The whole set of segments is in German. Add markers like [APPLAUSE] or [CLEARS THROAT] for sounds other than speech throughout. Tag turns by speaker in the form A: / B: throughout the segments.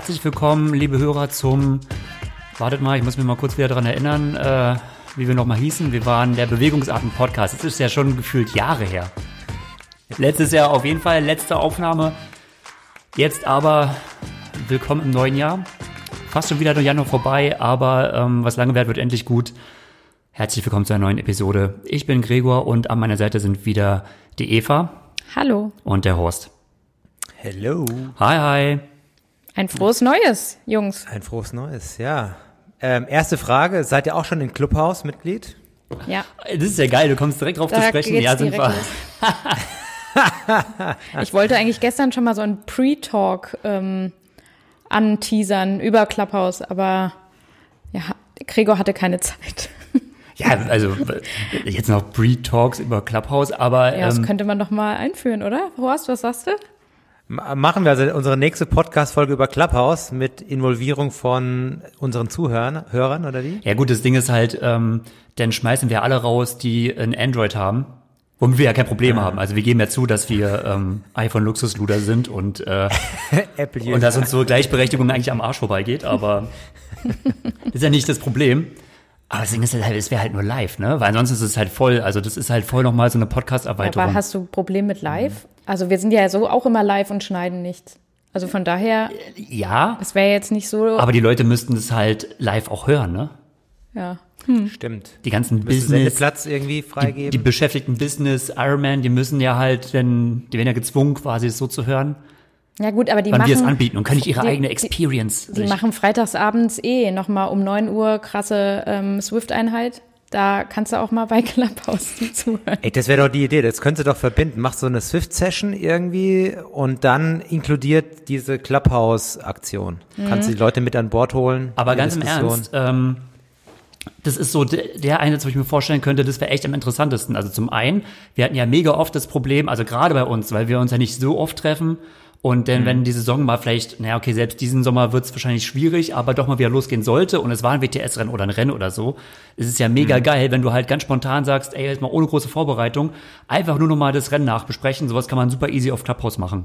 A: Herzlich willkommen, liebe Hörer, zum. Wartet mal, ich muss mich mal kurz wieder daran erinnern, äh, wie wir nochmal hießen. Wir waren der Bewegungsarten-Podcast. Das ist ja schon gefühlt Jahre her. Letztes Jahr auf jeden Fall, letzte Aufnahme. Jetzt aber willkommen im neuen Jahr. Fast schon wieder der Januar vorbei, aber ähm, was lange währt, wird endlich gut. Herzlich willkommen zu einer neuen Episode. Ich bin Gregor und an meiner Seite sind wieder die Eva.
B: Hallo.
A: Und der Horst.
C: Hello.
A: Hi, hi.
B: Ein frohes Neues, Jungs.
C: Ein frohes Neues, ja. Ähm, erste Frage, seid ihr auch schon im Clubhaus Mitglied?
B: Ja.
A: Das ist ja geil, du kommst direkt drauf
B: Da
A: zu sprechen. Ja, sind wir.
B: Ich wollte eigentlich gestern schon mal so einen Pre-Talk ähm, anteasern über Clubhouse, aber ja, Gregor hatte keine Zeit.
A: Ja, also jetzt noch Pre-Talks über Clubhouse, aber
B: Ja, das
A: ähm,
B: könnte man doch mal einführen, oder? Horst, was sagst du?
C: Machen wir also unsere nächste Podcast-Folge über Clubhouse mit Involvierung von unseren Zuhörern, Hörern oder wie?
A: ja gut, das Ding ist halt, ähm, dann schmeißen wir alle raus, die ein Android haben, womit wir ja kein Problem haben. Also wir geben ja zu, dass wir ähm, iPhone-Luxusluder sind und äh, [LAUGHS]
C: Apple
A: und dass uns so Gleichberechtigung eigentlich am Arsch vorbeigeht, aber das [LAUGHS] ist ja nicht das Problem. Aber das Ding ist halt, es wäre halt nur live, ne? Weil ansonsten ist es halt voll, also das ist halt voll nochmal so eine Podcast-Erweiterung.
B: Aber hast du ein Problem mit live? Also wir sind ja so auch immer live und schneiden nichts. Also von daher,
A: ja,
B: es wäre jetzt nicht so,
A: aber die Leute müssten es halt live auch hören, ne?
B: ja.
C: Stimmt.
A: Die ganzen Business,
C: Sendeplatz irgendwie
A: die,
C: freigeben?
A: die beschäftigten Business, Ironman, die müssen ja halt, denn, die werden ja gezwungen, quasi es so zu hören,
B: Ja gut, aber die
A: wann
B: machen...
A: wir es anbieten und können nicht ihre
B: die-
A: eigene
B: die-
A: Experience
B: Die
A: sich-
B: machen freitagsabends eh nochmal um 9 Uhr krasse ähm, Swift-Einheit. Da kannst du auch mal bei [LAUGHS] Clubhouse zuhören.
C: Ey, das wäre doch die Idee, das könntest du doch verbinden. Machst so eine Swift-Session irgendwie und dann inkludiert diese Clubhouse-Aktion. Kannst du die Leute mit an Bord holen?
A: Aber ganz im
C: Diskussion.
A: Ernst, ähm, das ist so der, der Einsatz, wo ich mir vorstellen könnte, das wäre echt am interessantesten. Also zum einen, wir hatten ja mega oft das Problem, also gerade bei uns, weil wir uns ja nicht so oft treffen. Und
C: Mhm.
A: denn wenn die Saison mal vielleicht, naja, okay, selbst diesen Sommer wird es wahrscheinlich schwierig, aber doch mal wieder losgehen sollte und es war ein WTS-Rennen oder ein Rennen oder so, ist es ja mega
C: Mhm.
A: geil, wenn du halt ganz spontan sagst, ey, jetzt mal ohne große Vorbereitung, einfach nur noch mal das Rennen nachbesprechen. Sowas kann man super easy auf Clubhouse machen.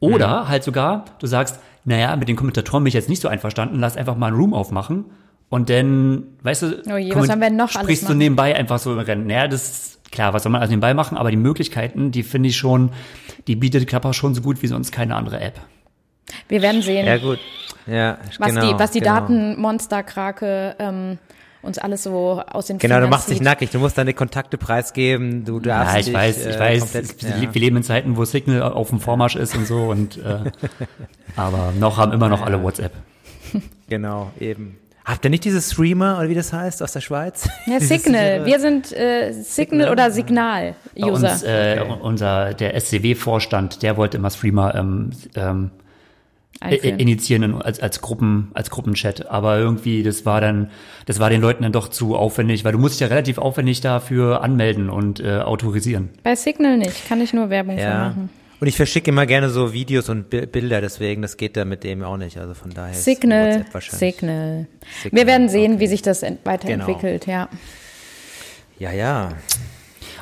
A: Oder
C: Mhm.
A: halt sogar, du sagst, naja, mit den Kommentatoren bin ich jetzt nicht so einverstanden, lass einfach mal einen Room aufmachen und dann, weißt du,
B: Oh je, was
A: komment-
B: haben wir noch alles
A: sprichst du nebenbei einfach so im Rennen. Naja, das ist klar, was soll man also nebenbei machen, aber die Möglichkeiten, die finde ich schon, die bietet Clubhouse schon so gut wie sonst keine andere App.
B: Wir werden sehen,
C: Ja, gut. Ja,
B: was,
C: genau,
B: die, was die
C: genau.
B: Datenmonster-Krake ähm, uns alles so aus den
C: Genau, du
B: Fingern
C: machst dich
B: zieht.
C: nackig, du musst deine Kontakte preisgeben, du darfst
A: Ja, ich
C: dich,
A: weiß, ich
C: äh,
A: weiß,
C: komplett- ja.
A: wir leben in Zeiten, wo Signal auf dem Vormarsch ist und so und äh, [LAUGHS] aber noch haben immer noch alle WhatsApp.
C: Genau, eben. Habt ihr nicht dieses Streamer oder wie das heißt aus der Schweiz?
B: Ja, [LAUGHS] Signal. Wir sind äh, Signal oder
A: Bei
B: Signal-User.
A: uns, äh,
C: Okay.
A: unser, der SCW-Vorstand, der wollte immer Streamer ähm, ähm, initiieren in- als, als Gruppen, als Gruppenchat. Aber irgendwie, das war dann, das war den Leuten dann doch zu aufwendig, weil du musst dich ja relativ aufwendig dafür anmelden und äh, autorisieren.
B: Bei Signal nicht, kann ich nur Werbung für
C: Ja.
B: machen.
C: Und ich verschicke immer gerne so Videos und Bi- Bilder, deswegen, das geht da mit dem auch nicht. Also von daher
B: Signal. Signal.
C: Signal,
B: Wir werden sehen,
C: okay.
B: wie sich das ent- weiterentwickelt, ja.
C: Ja, ja.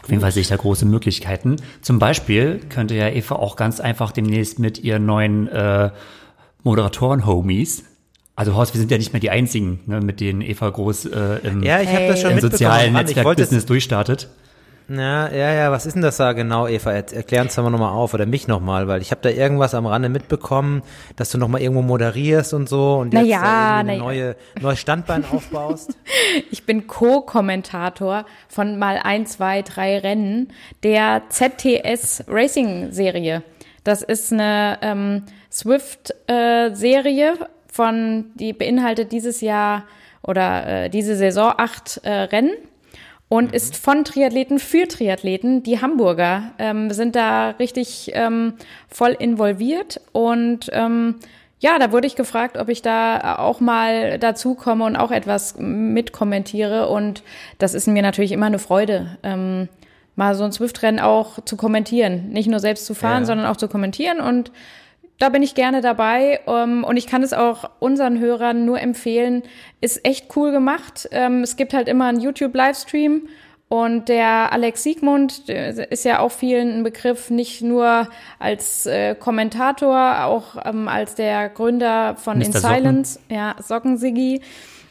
A: Auf jeden Fall sehe ich da große Möglichkeiten. Zum Beispiel könnte ja Eva auch ganz einfach demnächst mit ihren neuen äh, Moderatoren-Homies, also Horst, wir sind ja nicht mehr die einzigen, ne, mit denen Eva groß äh, im,
C: Ja, ich habe das schon
A: im sozialen Netzwerk-Business
C: es,
A: durchstartet.
C: Ja, ja, ja, was ist denn das da genau, Eva? Er- Erklär uns doch mal nochmal auf oder mich nochmal, weil ich habe da irgendwas am Rande mitbekommen, dass du nochmal irgendwo moderierst und so und jetzt
B: ja,
C: da irgendwie
B: na
C: ein
B: ja.
C: neue, neues Standbein aufbaust. [LAUGHS]
B: Ich bin Co-Kommentator von mal ein, zwei, drei Rennen der ZTS Racing Serie. Das ist eine ähm, Swift-Serie von, die beinhaltet dieses Jahr oder äh, diese Saison acht äh, Rennen und ist von Triathleten für Triathleten. Die Hamburger ähm, sind da richtig ähm, voll involviert und ähm, ja, da wurde ich gefragt, ob ich da auch mal dazu komme und auch etwas mitkommentiere und das ist mir natürlich immer eine Freude. Ähm, mal so ein Swift-Rennen auch zu kommentieren. Nicht nur selbst zu fahren,
C: Ja.
B: sondern auch zu kommentieren und da bin ich gerne dabei ähm, und ich kann es auch unseren Hörern nur empfehlen. Ist echt cool gemacht. Ähm, es gibt halt immer einen YouTube-Livestream Und der Alex Siegmund ist ja auch vielen ein Begriff, nicht nur als äh, Kommentator, auch ähm, als der Gründer von
A: Mr.
B: In Silence, ja, Sockensigi.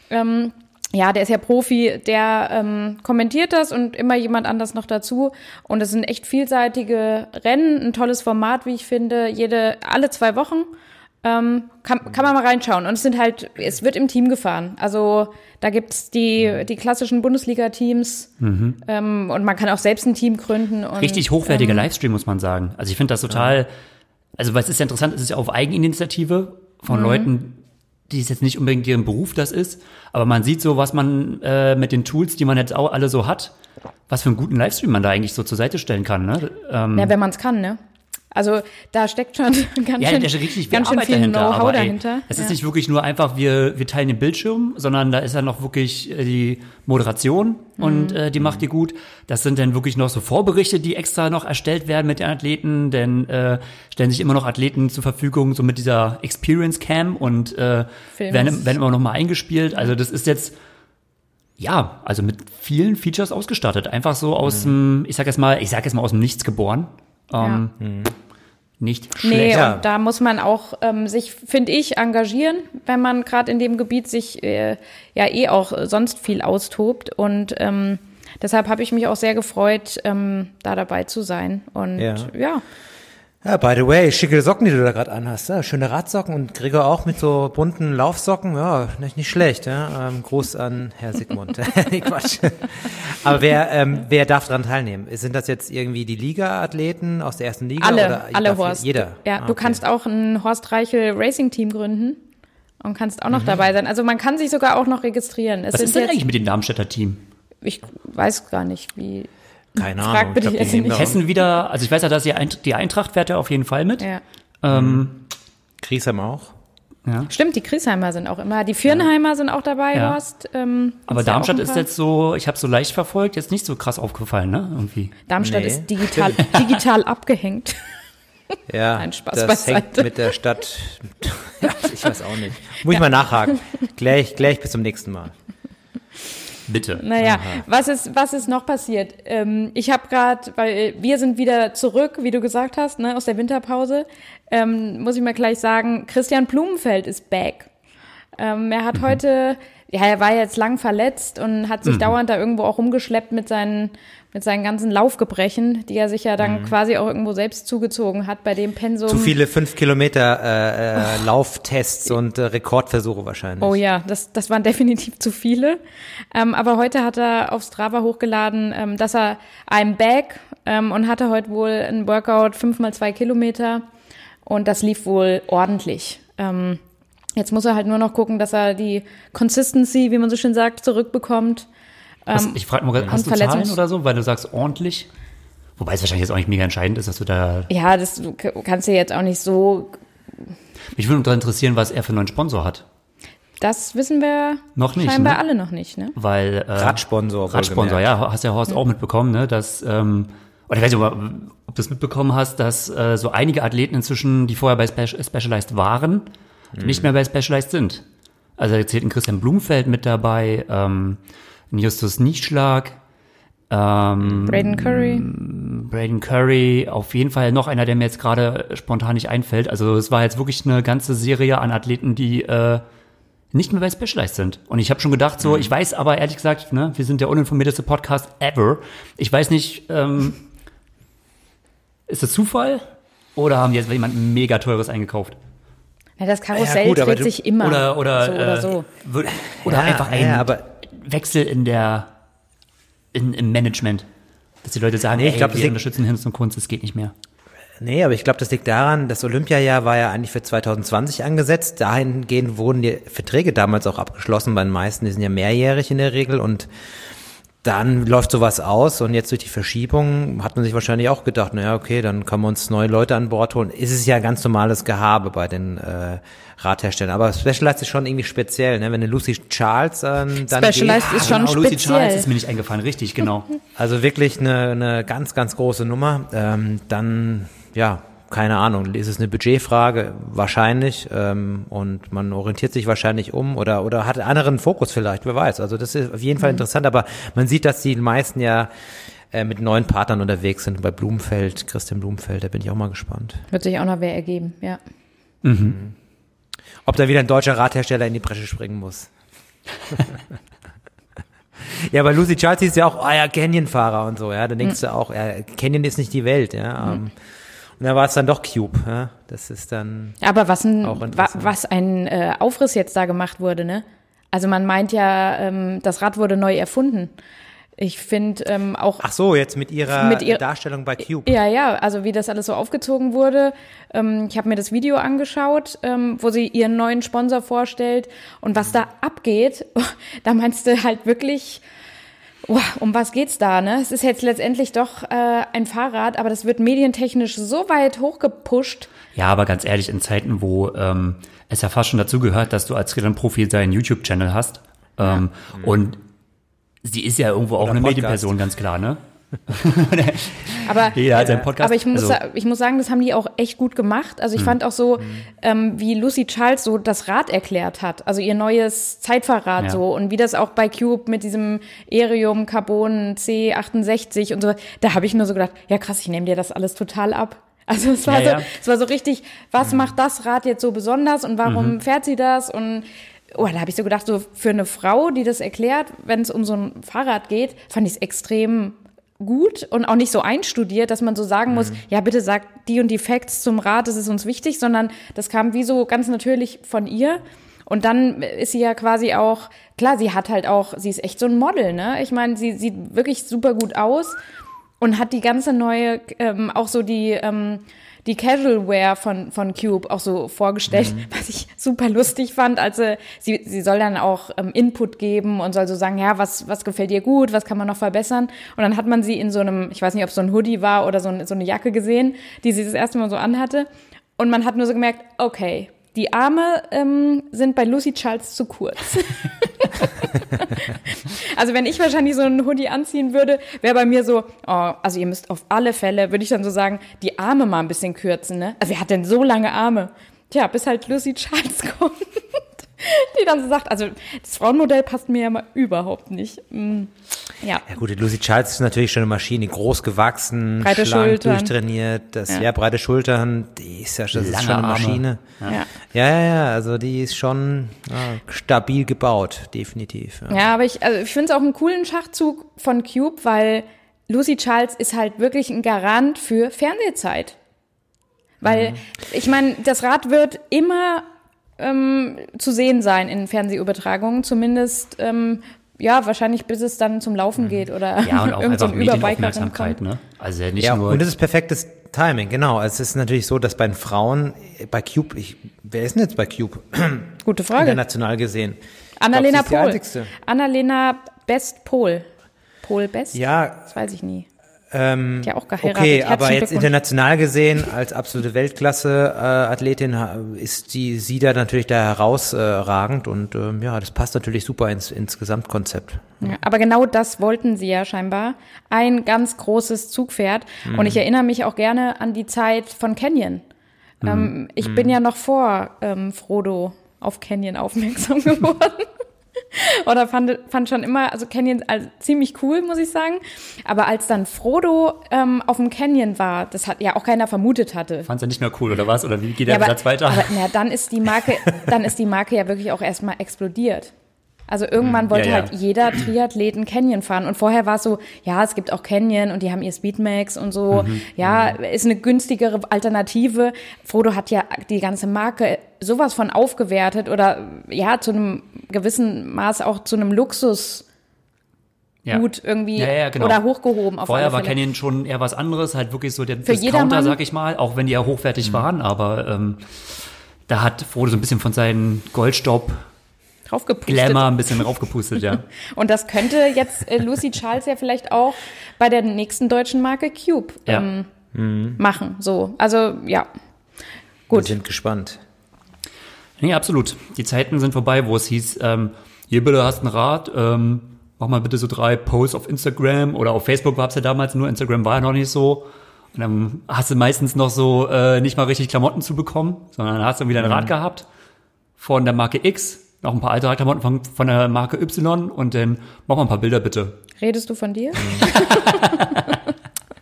B: Ähm, ja, der ist ja Profi, der ähm, kommentiert das und immer jemand anders noch dazu. Und es sind echt vielseitige Rennen, ein tolles Format, wie ich finde, jede, alle zwei Wochen. Ähm, kann, kann man mal reinschauen. Und es sind halt, es wird im Team gefahren. Also da gibt's die, die klassischen Bundesliga-Teams ähm, und man kann auch selbst ein Team gründen. Und,
A: Richtig hochwertiger Livestream, muss man sagen. Also ich finde das total, also was ist ja interessant, es ist ja auf Eigeninitiative von Leuten, die es jetzt nicht unbedingt deren Beruf das ist, aber man sieht so, was man äh, mit den Tools, die man jetzt auch alle so hat, was für einen guten Livestream man da eigentlich so zur Seite stellen kann. Ne? Ähm,
B: Ja, wenn man es kann, ne? Also da steckt schon [LAUGHS] ganz
A: ja,
B: schön,
A: richtig viel
B: ganz schön
A: Arbeit
B: viel
A: dahinter.
B: Know-how
A: aber, ey,
B: dahinter.
A: Es
B: ja.
A: ist nicht wirklich nur einfach, wir, wir teilen den Bildschirm, sondern da ist ja noch wirklich äh, die Moderation und
B: Mhm.
A: äh, die macht die gut. Das sind dann wirklich noch so Vorberichte, die extra noch erstellt werden mit den Athleten, denn äh, stellen sich immer noch Athleten zur Verfügung, so mit dieser Experience Cam und äh, werden, werden immer noch mal eingespielt. Also das ist jetzt ja, also mit vielen Features ausgestattet. Einfach so aus dem, ich sag jetzt mal, ich sag jetzt mal aus dem Nichts geboren. Ähm, Nicht
B: Nee,
A: schlecht.
C: Ja.
B: und da muss man auch ähm, sich, finde ich, engagieren, wenn man gerade in dem Gebiet sich äh, ja eh auch sonst viel austobt. Und ähm, deshalb habe ich mich auch sehr gefreut, ähm, da dabei zu sein. Und
C: Ja.
B: ja,
C: Ja, by the way, schicke Socken, die du da gerade anhast. Ja, schöne Radsocken und Gregor auch mit so bunten Laufsocken. Ja, nicht, nicht schlecht. Ja. Ähm, Gruß an Herr Sigmund. [LAUGHS] [LAUGHS] nee, Quatsch. Aber wer, ähm, wer darf daran teilnehmen? Sind das jetzt irgendwie die Liga-Athleten aus der ersten Liga?
B: alle,
C: oder
B: alle Horst.
C: Jeder?
B: Ja,
C: Ah,
B: du
C: okay.
B: kannst auch ein Horst Reichel Racing Team gründen und kannst auch noch dabei sein. Also man kann sich sogar auch noch registrieren. Es
A: Was
B: sind
A: ist denn eigentlich mit dem Darmstädter Team?
B: ich weiß gar nicht, wie.
C: Keine
B: Frag
C: Ahnung.
B: bitte
C: Ich glaub, die nehmen
A: Hessen wieder, also ich weiß ja, dass die, Eint die Eintracht fährt ja auf jeden Fall mit.
B: Ja.
A: Ähm,
C: Griesheim auch.
B: Stimmt, die Griesheimer sind auch immer. Die Vierenheimer sind auch dabei,
A: Ja.
B: Horst. Ähm,
A: aber
B: ja
A: Darmstadt ist jetzt so, ich habe so leicht verfolgt, jetzt nicht so krass aufgefallen, ne? Irgendwie.
B: Darmstadt
C: Nee.
B: ist digital, [LAUGHS] digital abgehängt. [LAUGHS]
C: Ja,
B: Nein, Spaß
C: das
B: beiseite.
C: hängt mit der Stadt. [LAUGHS] ja, ich weiß auch nicht. Muss ich mal nachhaken. Gleich, gleich bis zum nächsten Mal.
A: Bitte.
B: Naja, was ist, was ist noch passiert? Ähm, ich habe gerade, weil wir sind wieder zurück, wie du gesagt hast, ne, aus der Winterpause, ähm, muss ich mal gleich sagen, Christian Blumenfeld ist back. Ähm, er hat heute, ja, er war jetzt lang verletzt und hat sich dauernd da irgendwo auch rumgeschleppt mit seinen, mit seinen ganzen Laufgebrechen, die er sich ja dann quasi auch irgendwo selbst zugezogen hat bei dem Pensum.
C: Zu viele 5 Kilometer äh, äh, Lauftests und äh, Rekordversuche wahrscheinlich.
B: Oh ja, das, das waren [LAUGHS] definitiv zu viele. Ähm, aber heute hat er auf Strava hochgeladen, ähm, dass er I'm back ähm, und hatte heute wohl ein Workout fünf mal zwei Kilometer und das lief wohl ordentlich. Ähm, jetzt muss er halt nur noch gucken, dass er die Consistency, wie man so schön sagt, zurückbekommt.
A: Was,
B: Ähm,
A: ich frage mal, hast du
B: und
A: Zahlen
B: Verletzungs-
A: oder so, weil du sagst ordentlich? Wobei es wahrscheinlich jetzt auch nicht mega entscheidend ist, dass du da.
B: Ja, das du kannst du jetzt auch nicht so,
A: Mich würde nur interessieren, was er für einen neuen Sponsor hat.
B: das wissen wir
A: Noch nicht,
B: scheinbar
A: ne?
B: alle noch nicht, ne?
A: Weil. Äh,
C: Radsponsor.
A: Radsponsor, ja, hast ja Horst auch mitbekommen, ne, dass, ähm, oder ich weiß nicht, ob, du das mitbekommen hast, dass äh, so einige Athleten inzwischen, die vorher bei Spe Specialized waren, nicht mehr bei Specialized sind. Also da zählt ein Christian Blumfeld mit dabei, ähm, ein Justus Nieschlag, ähm,
B: Braden Curry.
A: Braden Curry, auf jeden Fall noch einer, der mir jetzt gerade spontan nicht einfällt. Also es war jetzt wirklich eine ganze Serie an Athleten, die äh, nicht mehr bei Specialized sind. Und ich habe schon gedacht, so, ich weiß aber ehrlich gesagt, ne, wir sind der uninformierteste Podcast ever. Ich weiß nicht, ähm, [LAUGHS] ist das Zufall oder haben die jetzt jemand mega teures eingekauft?
B: Ja, das Karussell
C: Ja, gut,
B: dreht
C: du-
B: sich immer.
A: Oder oder
B: so oder
A: äh,
B: so.
A: oder
C: Ja,
A: einfach ein
C: ja, aber-
A: Wechsel in der in, im Management, dass die Leute sagen,
C: Nee, ich
A: ey,
C: glaub, das
A: wir unterstützen Hinz und Kunst, es geht nicht mehr.
C: Nee, aber ich glaube, das liegt daran, das Olympiajahr war ja eigentlich für 2020 angesetzt. Dahingehend wurden die Verträge damals auch abgeschlossen bei den meisten. Die sind ja mehrjährig in der Regel und dann läuft sowas aus und jetzt durch die Verschiebung hat man sich wahrscheinlich auch gedacht, naja, okay, dann können wir uns neue Leute an Bord holen. Ist es ja ganz normales Gehabe bei den äh, Radherstellern. Aber Specialized ist schon irgendwie speziell, ne? Wenn eine Lucy Charles ähm, dann
B: Specialized
C: geht,
B: ist schon
A: genau, Lucy
B: speziell.
A: Charles ist mir nicht eingefallen, richtig, genau. [LAUGHS]
C: also wirklich eine, eine ganz, ganz große Nummer, ähm, dann ja, keine Ahnung, ist es eine Budgetfrage? Wahrscheinlich. Ähm, und man orientiert sich wahrscheinlich um oder, oder hat einen anderen Fokus vielleicht, wer weiß. Also das ist auf jeden Fall mhm. interessant, aber man sieht, dass die meisten ja äh, mit neuen Partnern unterwegs sind. Bei Blumenfeld, Christian Blumenfeld, da bin ich auch mal gespannt.
B: Wird sich auch noch wer ergeben, ja.
C: Mhm. Ob da wieder ein deutscher Radhersteller in die Bresche springen muss. [LAUGHS] ja, bei Lucy Charles ist ja auch, ah ja, Canyon-Fahrer und so, ja. Da denkst mhm. du auch, ja, Canyon ist nicht die Welt, ja. Mhm. Und da war es dann doch Cube, ja. Das ist dann.
B: Aber was ein, wa, was ein äh, Aufriss jetzt da gemacht wurde, ne? Also man meint ja, ähm, das Rad wurde neu erfunden. Ich finde ähm, auch.
C: Ach so, jetzt mit ihrer mit ihr, Darstellung bei Cube.
B: Ja, ja, also wie das alles so aufgezogen wurde. Ähm, ich habe mir das Video angeschaut, ähm, wo sie ihren neuen Sponsor vorstellt und was da abgeht. [LAUGHS] Da meinst du halt wirklich, oh, um was geht's da? Ne? Es ist jetzt letztendlich doch äh, ein Fahrrad, aber das wird medientechnisch so weit hochgepusht.
A: Ja, aber ganz ehrlich, in Zeiten, wo ähm, es ja fast schon dazu gehört, dass du als Triathlon-Profi deinen YouTube-Channel hast ähm, ja. und Sie ist ja irgendwo auch Oder eine Podcast. Medienperson, ganz klar, ne? [LAUGHS] [LAUGHS] [LAUGHS]
B: aber, Jeder hat seinen Podcast. Aber ich muss, also. ich muss sagen, das haben die auch echt gut gemacht. Also ich mhm. fand auch so, ähm, wie Lucy Charles so das Rad erklärt hat. Also ihr neues Zeitfahrrad ja. so. Und wie das auch bei Cube mit diesem Erium Carbon C68 und so. Da habe ich nur so gedacht, ja krass, ich nehme dir das alles total ab. [LAUGHS] Also es war, ja, so, ja. es war so richtig, was mhm. macht das Rad jetzt so besonders und warum mhm. fährt sie das? Und oh, da habe ich so gedacht, so für eine Frau, die das erklärt, wenn es um so ein Fahrrad geht, fand ich es extrem gut und auch nicht so einstudiert, dass man so sagen mhm. muss, ja, bitte sagt die und die Facts zum Rad, das ist uns wichtig, sondern das kam wie so ganz natürlich von ihr. Und dann ist sie ja quasi auch, klar, sie hat halt auch, sie ist echt so ein Model, ne? Ich meine, sie sieht wirklich super gut aus und hat die ganze neue, ähm, auch so die, ähm, die Casual Wear von, von Cube auch so vorgestellt, mhm. was ich super lustig fand. Also sie, sie soll dann auch ähm, Input geben und soll so sagen, ja, was, was gefällt dir gut, was kann man noch verbessern? Und dann hat man sie in so einem, ich weiß nicht, ob es so ein Hoodie war oder so, ein, so eine Jacke gesehen, die sie das erste Mal so anhatte. Und man hat nur so gemerkt, okay, die Arme ähm, sind bei Lucy Charles zu kurz. [LAUGHS] also wenn ich wahrscheinlich so einen Hoodie anziehen würde, wäre bei mir so, oh, also ihr müsst auf alle Fälle, würde ich dann so sagen, die Arme mal ein bisschen kürzen, ne? Also wer hat denn so lange Arme? Tja, bis halt Lucy Charles [LAUGHS] kommt [LAUGHS] die dann so sagt, also das Frauenmodell passt mir ja mal überhaupt nicht. Mm,
C: ja. Ja gut, die Lucy Charles ist natürlich schon eine Maschine, groß gewachsen, breite schlank, Schultern. durchtrainiert, das ja. ja breite Schultern, die ist ja das ist schon eine Maschine. Ja. ja, ja, ja, also die ist schon ja, stabil gebaut, definitiv.
B: Ja, ja aber ich, also ich finde es auch einen coolen Schachzug von Cube, weil Lucy Charles ist halt wirklich ein Garant für Fernsehzeit. Weil, mhm. ich meine, das Rad wird immer ähm, zu sehen sein in Fernsehübertragungen, zumindest ähm, ja, wahrscheinlich bis es dann zum Laufen geht oder
A: ja, und auch [LAUGHS] einfach so Medienaufmerksamkeit, ne?
C: Also nicht ja, nur und das ist perfektes Timing, genau. Es ist natürlich so, dass bei den Frauen bei Cube, ich, wer ist denn jetzt bei Cube? [CLEARS THROAT]
B: Gute Frage.
C: International gesehen.
B: Annalena Pohl. Annalena Best Pohl. Pohl Best?
C: Ja.
B: Das weiß ich nie.
C: Ähm, ja auch geheiratet. Okay, aber jetzt international gesehen als absolute Weltklasse-Athletin äh, ist die sie da natürlich da herausragend und ähm, ja, das passt natürlich super ins, ins Gesamtkonzept.
B: Ja, aber genau das wollten sie ja scheinbar. Ein ganz großes Zugpferd. Mhm. Und ich erinnere mich auch gerne an die Zeit von Canyon. Mhm. Ähm, ich mhm. bin ja noch vor ähm, Frodo auf Canyon aufmerksam [LAUGHS] geworden. [LAUGHS] Oder fand, fand schon immer, also Canyon also ziemlich cool, muss ich sagen. Aber als dann Frodo ähm, auf dem Canyon war, das hat ja auch keiner vermutet hatte.
A: Fand er nicht mehr cool, oder was? Oder wie geht der ja, Satz weiter?
B: Aber na, dann ist die Marke, [LAUGHS] dann ist die Marke ja wirklich auch erstmal explodiert. Also irgendwann hm, wollte ja, ja. halt jeder Triathleten Canyon fahren. Und vorher war es so, ja, es gibt auch Canyon und die haben ihr Speedmax und so. Mhm. Ja, mhm. ist eine günstigere Alternative. Frodo hat ja die ganze Marke sowas von aufgewertet oder ja, zu einem gewissen Maß auch zu einem Luxus. Ja. gut irgendwie ja, ja, genau. oder hochgehoben.
A: Auf Vorher war Canyon schon eher was anderes, halt wirklich so der Für Discounter, jedermann. sag ich mal, auch wenn die ja hochwertig mhm. waren, aber ähm, da hat Frodo so ein bisschen von seinen Goldstaub
B: draufgepustet.
A: Glamour ein bisschen raufgepustet, ja. [LAUGHS]
B: Und das könnte jetzt äh, Lucy Charles ja vielleicht auch bei der nächsten deutschen Marke Cube ähm, ja. mhm. machen. So, also ja.
C: Gut. Wir sind gespannt.
A: Nee, absolut. Die Zeiten sind vorbei, wo es hieß, ähm, hier bitte hast ein Rad, ähm, mach mal bitte so drei Posts auf Instagram oder auf Facebook war es ja damals nur, Instagram war ja noch nicht so. Und dann hast du meistens noch so äh, nicht mal richtig Klamotten zu bekommen, sondern dann hast du wieder ein Rad gehabt von der Marke X, noch ein paar alte Radklamotten von, von der Marke Y und dann mach mal ein paar Bilder bitte.
B: Redest du von dir? [LAUGHS]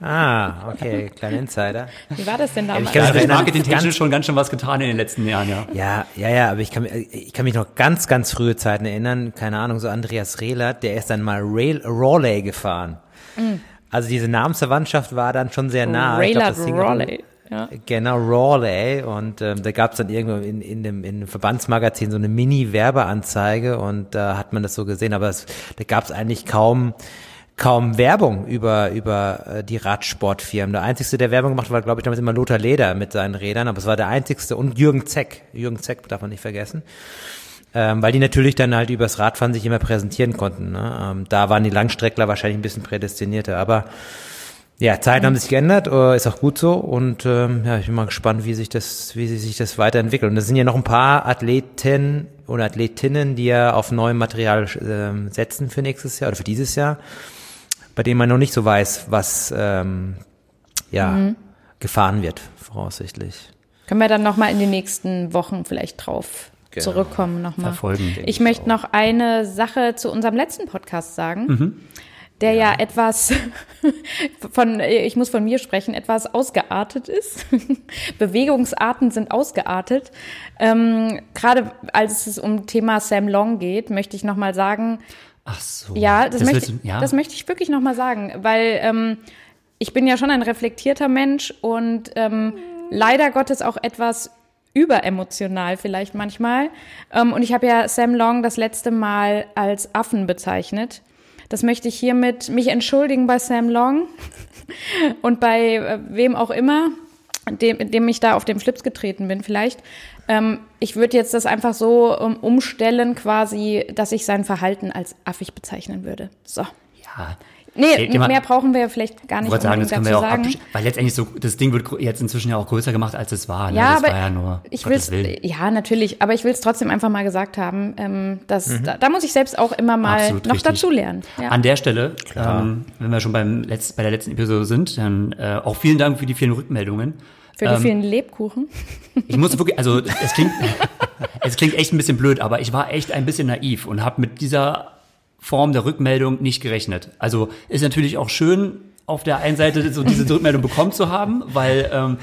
C: Ah, okay, kleiner Insider.
B: Wie war das denn damals?
C: ich kann
A: Da
C: mich
A: hat das
C: erinnern,
A: Marketing technisch
C: ganz-
A: schon ganz schön was getan in den letzten Jahren, ja.
C: Ja, ja, ja, aber ich kann, ich kann mich noch ganz, ganz frühe Zeiten erinnern. Keine Ahnung, so Andreas Rehlert, der ist dann mal Rail, Raleigh gefahren. Also diese Namensverwandtschaft war dann schon sehr nah. Ding-
B: Raleigh. Ja.
C: Genau, Raleigh. Und ähm, da gab es dann irgendwo in, in, dem, in dem Verbandsmagazin so eine Mini-Werbeanzeige und da hat man das so gesehen. Aber es, da gab es eigentlich kaum kaum Werbung über über äh, die Radsportfirmen. Der einzigste, der Werbung gemacht hat, war, glaube ich, damals immer Lothar Leder mit seinen Rädern, aber es war der einzigste und Jürgen Zeck. Jürgen Zeck darf man nicht vergessen. Ähm, weil die natürlich dann halt übers Radfahren sich immer präsentieren konnten. Ne? Ähm, da waren die Langstreckler wahrscheinlich ein bisschen prädestinierter, aber ja, Zeiten haben sich geändert, äh, ist auch gut so und ähm, ja, ich bin mal gespannt, wie sich das, wie sich das weiterentwickelt. Und es sind ja noch ein paar Athleten oder Athletinnen, die ja auf neuem Material ähm, setzen für nächstes Jahr oder für dieses Jahr, bei denen man noch nicht so weiß, was ähm, ja gefahren wird, voraussichtlich.
B: Können wir dann nochmal in den nächsten Wochen vielleicht drauf
C: Genau.
B: zurückkommen nochmal.
A: Verfolgen.
B: Ich möchte noch eine Sache zu unserem letzten Podcast sagen, der ja. etwas [LAUGHS] von, ich muss von mir sprechen, etwas ausgeartet ist. [LAUGHS] Bewegungsarten sind ausgeartet. Ähm, Gerade als es um Thema Sam Long geht, möchte ich nochmal sagen,
A: Ach so.
B: ja, das, möchte,
A: willst du- ja.
B: das möchte ich wirklich nochmal sagen, weil ähm, ich bin ja schon ein reflektierter Mensch und ähm, leider Gottes auch etwas überemotional vielleicht manchmal. Ähm, und ich habe ja Sam Long das letzte Mal als Affen bezeichnet. Das möchte ich hiermit mich entschuldigen bei Sam Long [LAUGHS] und bei äh, wem auch immer, dem, dem ich da auf den Schlips getreten bin vielleicht. Ähm, ich würde jetzt das einfach so ähm, umstellen quasi, dass ich sein Verhalten als affig bezeichnen würde. So.
A: ja.
B: Nee,
A: Thema-
B: mehr brauchen wir vielleicht gar
A: Ich
B: nicht
A: wollte sagen, das können wir
B: dazu
A: ja auch
B: sagen.
A: weil letztendlich so, das Ding wird jetzt inzwischen ja auch größer gemacht, als es war. Ne?
B: Ja,
A: das
B: aber
A: war ja nur,
B: ich will's,
A: Willen.
B: ja, natürlich, aber ich will es trotzdem einfach mal gesagt haben, ähm, dass da, da muss ich selbst auch immer mal
A: Mhm. Absolut
B: noch
A: richtig.
B: dazulernen. Ja.
A: An der Stelle, ähm, wenn wir schon beim Letz-, bei der letzten Episode sind, dann äh, auch vielen Dank für die vielen Rückmeldungen.
B: Für die
A: ähm,
B: vielen Lebkuchen.
A: Ich muss wirklich, also [LAUGHS] es klingt, [LAUGHS] es klingt echt ein bisschen blöd, aber ich war echt ein bisschen naiv und habe mit dieser Form der Rückmeldung nicht gerechnet. Also ist natürlich auch schön, auf der einen Seite so diese Rückmeldung bekommen zu haben, weil ähm,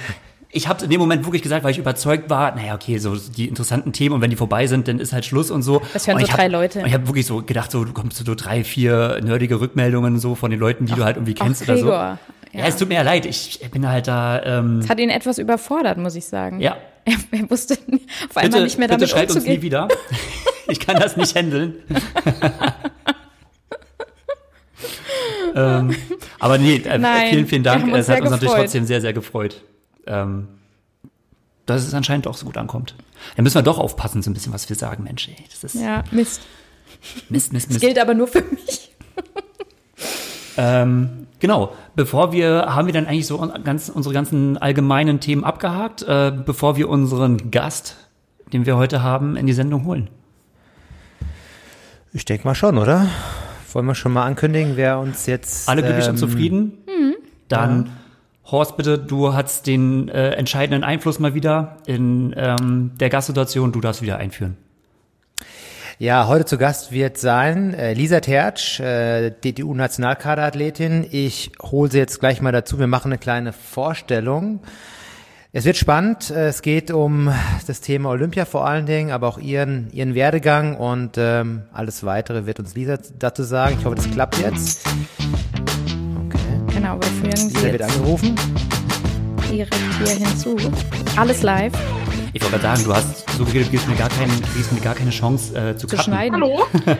A: ich habe in dem Moment wirklich gesagt, weil ich überzeugt war, naja, okay, so die interessanten Themen und wenn die vorbei sind, dann ist halt Schluss und so.
B: Das hören so
A: ich hab,
B: drei Leute.
A: Und ich habe wirklich so gedacht, so du kommst so drei, vier nerdige Rückmeldungen so von den Leuten, die du halt irgendwie kennst oder so. Ja.
B: ja.
A: es tut mir ja leid, ich bin halt da, ähm,
B: Das hat ihn etwas überfordert, muss ich sagen.
A: ja,
B: Er, er wusste [LAUGHS] auf einmal
A: bitte,
B: nicht mehr
A: bitte
B: damit
A: schreibt uns nie
B: umzugehen.
A: wieder. Ich kann das nicht handeln. [LAUGHS] ähm, aber nee, äh,
B: Nein,
A: vielen, vielen Dank. Es hat uns natürlich
B: gefreut.
A: trotzdem sehr, sehr gefreut. Ähm, dass es anscheinend doch so gut ankommt. Da müssen wir doch aufpassen, so ein bisschen, was wir sagen, Mensch. Ey, das ist
B: Ja, Mist.
A: Mist, Mist,
B: Das
A: Mist.
B: gilt aber nur für mich.
A: Ähm, genau. Bevor wir, haben wir dann eigentlich so ganz, unsere ganzen allgemeinen Themen abgehakt, äh, bevor wir unseren Gast, den wir heute haben, in die Sendung holen.
C: Ich denke mal schon, oder? Wollen wir schon mal ankündigen, wer uns jetzt
A: Alle glücklich und
C: ähm,
A: zufrieden?
B: Mhm.
A: Dann, Horst, bitte, du hast den äh, entscheidenden Einfluss mal wieder in ähm, der Gastsituation. Du darfst wieder einführen.
C: Ja, heute zu Gast wird sein äh, Lisa Tertsch, äh, DTU-Nationalkaderathletin. Ich hole sie jetzt gleich mal dazu. Wir machen eine kleine Vorstellung. Es wird spannend. Äh, Es geht um das Thema Olympia vor allen Dingen, aber auch ihren, ihren Werdegang und ähm, alles weitere wird uns Lisa dazu sagen. Ich hoffe, das klappt jetzt. Okay.
B: Genau, wir führen
C: Lisa
B: sie
C: wird angerufen.
B: direkt hier hinzu. Alles live
A: Ich wollte gerade sagen, du hast so geredet, gibst mir gar, keinen, gibst mir gar keine Chance äh, zu,
B: zu
A: cutten.
B: schneiden.
D: Hallo? [LAUGHS]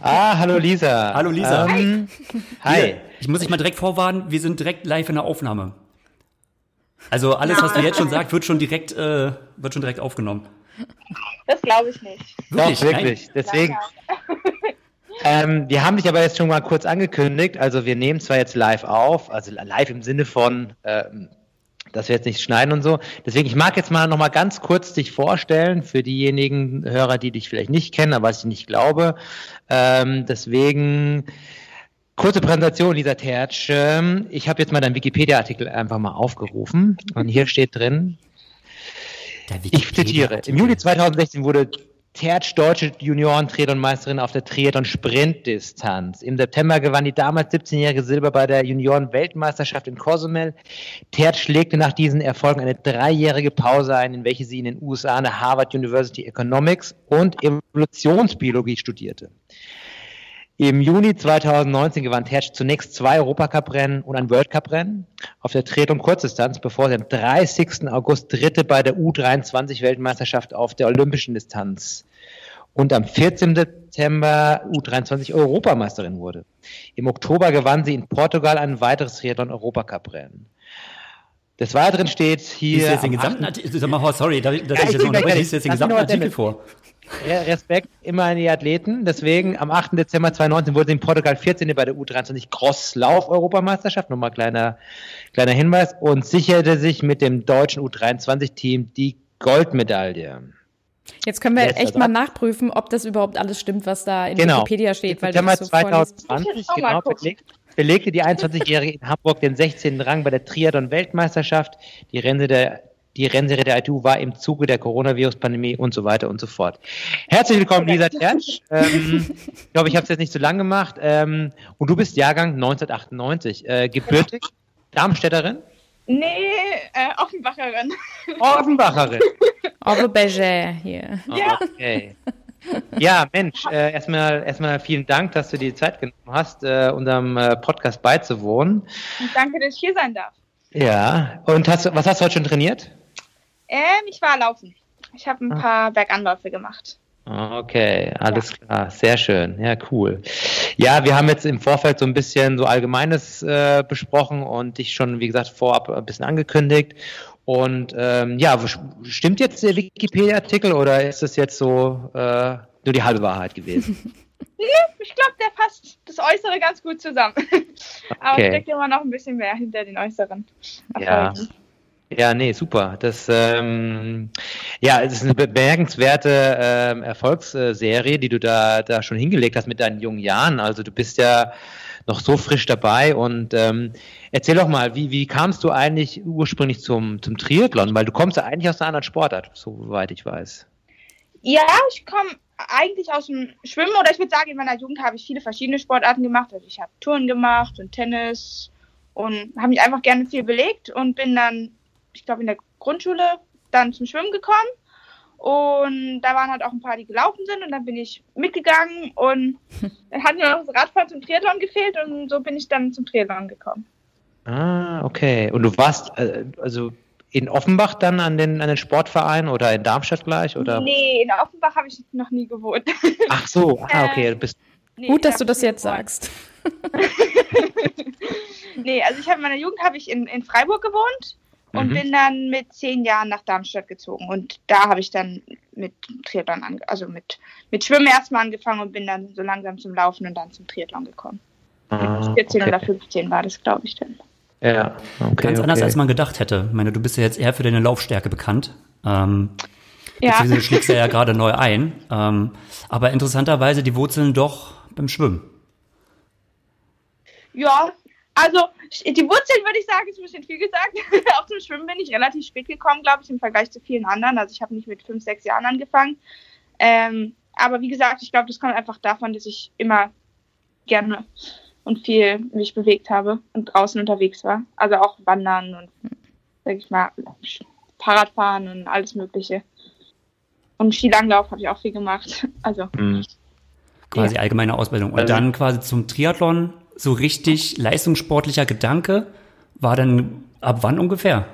C: Ah, hallo Lisa.
A: Hallo Lisa.
C: Ähm, hi.
A: Ich muss dich mal direkt vorwarnen, wir sind direkt live in der Aufnahme. Also alles, was du jetzt schon sagst, wird schon direkt, äh, wird schon direkt aufgenommen.
D: Das glaube ich nicht.
C: Doch, wirklich. Deswegen. [LAUGHS] Ähm, wir haben dich aber jetzt schon mal kurz angekündigt. Also wir nehmen zwar jetzt live auf, also live im Sinne von, ähm, dass wir jetzt nicht schneiden und so. Deswegen, ich mag jetzt mal noch mal ganz kurz dich vorstellen für diejenigen Hörer, die dich vielleicht nicht kennen, aber was ich nicht glaube. Ähm, deswegen Kurze Präsentation, Lisa Tertsch. Ich habe jetzt mal deinen Wikipedia-Artikel einfach mal aufgerufen und hier steht drin, ich zitiere, im Juli 2016 wurde Tertsch deutsche Junioren-Triathlon-Meisterin auf der Triathlon-Sprintdistanz. Im September gewann die damals 17-jährige Silber bei der Junioren-Weltmeisterschaft in Cozumel. Tertsch legte nach diesen Erfolgen eine dreijährige Pause ein, in welche sie in den USA an der Harvard University Economics und Evolutionsbiologie studierte. Im Juni 2019 gewann Tertsch zunächst zwei Europacup-Rennen und ein World Cup-Rennen auf der Triathlon Kurzdistanz, bevor sie am 30. August Dritte bei der U23-Weltmeisterschaft auf der olympischen Distanz und am 14. September U23 Europameisterin wurde. Im Oktober gewann sie in Portugal ein weiteres Triathlon Europacup-Rennen. Des Weiteren steht hier.
A: Lies jetzt den gesamten Artikel, sag mal, sorry, dass ich jetzt noch liest jetzt den gesamten Artikel vor.
C: Respekt immer an die Athleten. Deswegen am 8. Dezember 2019 wurde sie in Portugal 14. bei der U23 Crosslauf-Europameisterschaft. Nochmal kleiner, kleiner Hinweis. Und sicherte sich mit dem deutschen U23-Team die Goldmedaille.
B: Jetzt können wir Letzter echt mal nachprüfen, ob das überhaupt alles stimmt, was da in genau. Wikipedia steht.
C: Weil Dezember so 2020 genau, belegt, belegte die 21-Jährige in Hamburg den 16. Rang bei der Triathlon-Weltmeisterschaft. Die Rente der die Rennserie der ITU war im Zuge der Coronavirus-Pandemie und so weiter und so fort. Herzlich willkommen, Lisa Tertsch. Ähm, ich glaube, ich habe es jetzt nicht so lang gemacht. Ähm, und du bist Jahrgang 1998. Äh, gebürtig? Darmstädterin?
D: Nee, äh, Offenbacherin. [LAUGHS]
C: Offenbacherin.
B: Offenbacher hier.
D: Ja.
C: Okay. Ja, Mensch, äh, erstmal, erstmal vielen Dank, dass du dir die Zeit genommen hast, äh, unserem äh, Podcast beizuwohnen.
D: Und danke, dass ich hier sein darf.
C: Ja, und hast, was hast du heute schon trainiert?
D: Ähm, ich war laufen. Ich habe ein ah. paar Berganläufe gemacht.
C: Okay, alles ja. klar, sehr schön, ja cool. Ja, wir haben jetzt im Vorfeld so ein bisschen so Allgemeines äh, besprochen und dich schon, wie gesagt, vorab ein bisschen angekündigt. Und ähm, ja, stimmt jetzt der Wikipedia-Artikel oder ist das jetzt so äh, nur die halbe Wahrheit gewesen? [LAUGHS]
D: ich glaube, der passt das Äußere ganz gut zusammen. [LAUGHS] Aber es steckt immer noch ein bisschen mehr hinter den Äußeren.
C: Ja. Ja, nee, super. Das, ähm, ja, es ist eine bemerkenswerte ähm, Erfolgsserie, die du da, da schon hingelegt hast mit deinen jungen Jahren. Also du bist ja noch so frisch dabei und ähm, erzähl doch mal, wie, wie kamst du eigentlich ursprünglich zum, zum Triathlon? Weil du kommst ja eigentlich aus einer anderen Sportart, soweit ich weiß.
D: Ja, ich komme eigentlich aus dem Schwimmen oder ich würde sagen, in meiner Jugend habe ich viele verschiedene Sportarten gemacht. Also ich habe Touren gemacht und Tennis und habe mich einfach gerne viel belegt und bin dann, ich glaube, in der Grundschule dann zum Schwimmen gekommen. Und da waren halt auch ein paar, die gelaufen sind und dann bin ich mitgegangen und [LAUGHS] dann hat mir noch das Radfahren zum Triathlon gefehlt und so bin ich dann zum Triathlon gekommen.
C: Ah, okay. Und du warst, äh, also in Offenbach dann an den, an den Sportverein oder in Darmstadt gleich? Oder?
D: Nee, in Offenbach habe ich noch nie gewohnt. [LAUGHS]
C: Ach so, ah, okay. Du bist
B: nee, Gut, dass du das jetzt gewohnt. sagst. [LAUGHS]
D: nee, also ich habe in meiner Jugend habe ich in, in Freiburg gewohnt und mhm. bin dann mit zehn Jahren nach Darmstadt gezogen. Und da habe ich dann mit Triathlon, an, also mit, mit Schwimmen erstmal angefangen und bin dann so langsam zum Laufen und dann zum Triathlon gekommen. Ah, 14 okay. oder 15 war das, glaube ich, dann.
C: Ja,
A: okay. Ganz anders, als man gedacht hätte. Ich meine, du bist ja jetzt eher für deine Laufstärke bekannt. Ähm, ja. Du schlägst ja, ja gerade neu ein. Ähm, aber interessanterweise die Wurzeln doch beim Schwimmen.
D: Ja, also die Wurzeln würde ich sagen, ist ein bisschen viel gesagt. [LAUGHS] Auch zum Schwimmen bin ich relativ spät gekommen, glaube ich, im Vergleich zu vielen anderen. Also ich habe nicht mit fünf, sechs Jahren angefangen. Ähm, aber wie gesagt, ich glaube, das kommt einfach davon, dass ich immer gerne und viel mich bewegt habe und draußen unterwegs war. Also auch Wandern und, sag ich mal, Fahrradfahren und alles Mögliche. Und Skilanglauf habe ich auch viel gemacht. [LAUGHS] Also. Mhm.
A: Quasi ja. allgemeine Ausbildung. Und also, dann quasi zum Triathlon, so richtig leistungssportlicher Gedanke, war dann ab wann ungefähr?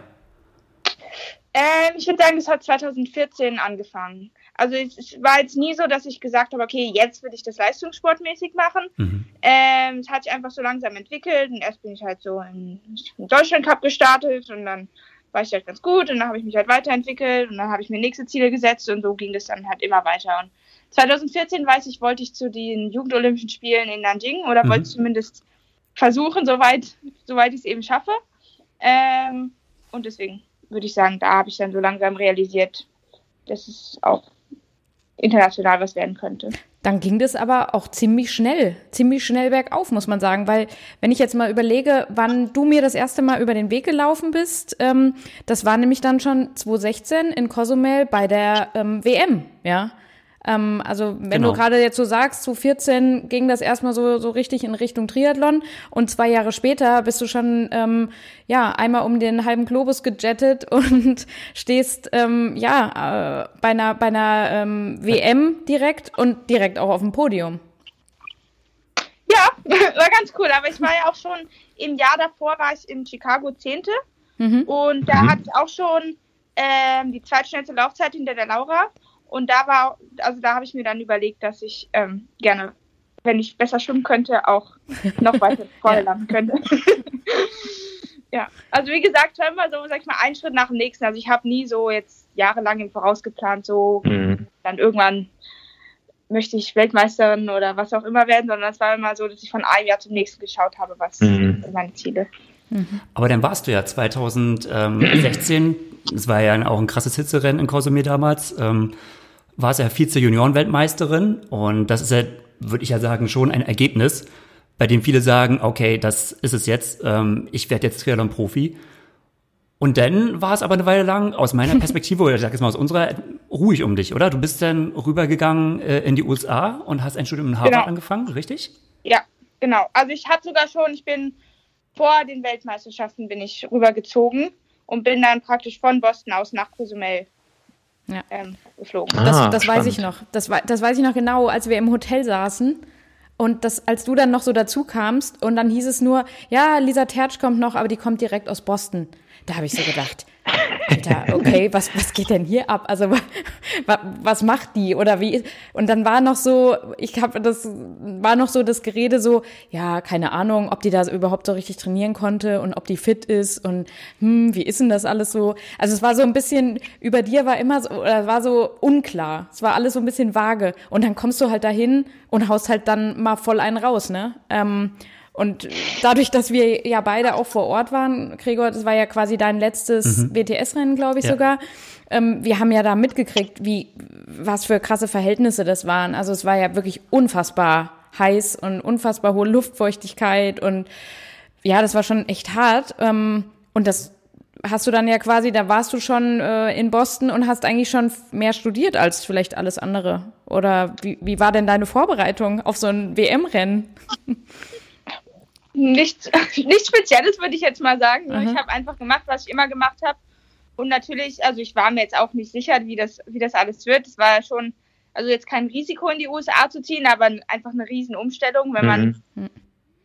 D: Ähm, ich würde sagen, es hat 2014 angefangen. Also es, es, war jetzt nie so, dass ich gesagt habe, okay, jetzt will ich das leistungssportmäßig machen. Mhm. Ähm, es hat sich einfach so langsam entwickelt und erst bin ich halt so im Deutschland Cup gestartet und dann war ich halt ganz gut und dann habe ich mich halt weiterentwickelt und dann habe ich mir nächste Ziele gesetzt und so ging das dann halt immer weiter. Und 2014 weiß ich, wollte ich zu den Jugendolympischen Spielen in Nanjing oder mhm. wollte zumindest versuchen, soweit, soweit ich es eben schaffe. Ähm, und deswegen würde ich sagen, da habe ich dann so langsam realisiert, dass es auch international was werden könnte.
B: Dann ging das aber auch ziemlich schnell, ziemlich schnell bergauf, muss man sagen. Weil, wenn ich jetzt mal überlege, wann du mir das erste Mal über den Weg gelaufen bist, ähm, das war nämlich dann schon 2016 in Cozumel bei der ähm, WM, ja. Ähm, also wenn genau. du gerade jetzt so sagst, zu 14 ging das erstmal so, so richtig in Richtung Triathlon und zwei Jahre später bist du schon ähm, ja einmal um den halben Globus gejettet [LAUGHS] und stehst ähm, ja äh, bei einer, bei einer ähm, WM direkt und direkt auch auf dem Podium.
D: Ja, [LAUGHS] war ganz cool, aber ich war ja auch schon im Jahr davor war ich in Chicago Zehnte mhm. und da mhm. hatte ich auch schon ähm, die zweitschnellste Laufzeit hinter der Laura und da war, also da habe ich mir dann überlegt, dass ich ähm, gerne, wenn ich besser schwimmen könnte, auch noch weiter [LAUGHS] vorne landen könnte. [LAUGHS] ja, also wie gesagt, immer so, sag ich mal, einen Schritt nach dem nächsten. Also ich habe nie so jetzt jahrelang im Voraus geplant, so mhm. dann irgendwann möchte ich Weltmeisterin oder was auch immer werden, sondern es war immer so, dass ich von einem Jahr zum nächsten geschaut habe, was mhm. sind meine Ziele.
A: Mhm. Aber dann warst du ja 2016, es war ja auch ein krasses Hitzerennen in Kosumir damals, ähm, war es ja Vize-Junioren-Weltmeisterin und das ist ja, würde ich ja sagen, schon ein Ergebnis, bei dem viele sagen, okay, das ist es jetzt, ähm, ich werde jetzt Triathlon-Profi. Und dann war es aber eine Weile lang aus meiner [LAUGHS] Perspektive, oder ich sage jetzt mal aus unserer, ruhig um dich, oder? Du bist dann rübergegangen äh, in die USA und hast ein Studium in Harvard genau. angefangen, richtig?
D: Ja, genau. Also ich hatte sogar schon, ich bin vor den Weltmeisterschaften bin ich rübergezogen und bin dann praktisch von Boston aus nach Cozumel ja. ähm, geflogen.
B: Das, ah, das weiß ich noch. Das, das weiß ich noch genau, als wir im Hotel saßen. Und das, als du dann noch so dazu kamst und dann hieß es nur, ja, Lisa Tertsch kommt noch, aber die kommt direkt aus Boston. Da habe ich so gedacht, Alter, okay, [LAUGHS] was, was geht denn hier ab? Also, [LAUGHS] was, was macht die oder wie? Und dann war noch so, ich habe das, war noch so das Gerede so, ja, keine Ahnung, ob die da überhaupt so richtig trainieren konnte und ob die fit ist und, hm, wie ist denn das alles so? Also, es war so ein bisschen, über dir war immer so, oder war so unklar. Es war alles so ein bisschen vage. Und dann kommst du halt dahin und haust halt dann mal voll einen raus, ne? Ähm, und dadurch, dass wir ja beide auch vor Ort waren, Gregor, das war ja quasi dein letztes mhm. WTS-Rennen, glaube ich ja. sogar. Ähm, wir haben ja da mitgekriegt, wie, was für krasse Verhältnisse das waren. Also es war ja wirklich unfassbar heiß und unfassbar hohe Luftfeuchtigkeit und ja, das war schon echt hart. Ähm, und das hast du dann ja quasi, da warst du schon äh, in Boston und hast eigentlich schon mehr studiert als vielleicht alles andere. Oder wie, wie war denn deine Vorbereitung auf so ein WM-Rennen? [LAUGHS]
D: Nichts, [LAUGHS] nichts Spezielles würde ich jetzt mal sagen. Mhm. Ich habe einfach gemacht, was ich immer gemacht habe. Und natürlich, also ich war mir jetzt auch nicht sicher, wie das, wie das alles wird. Es war ja schon, also jetzt kein Risiko in die USA zu ziehen, aber einfach eine Riesenumstellung, wenn man mhm.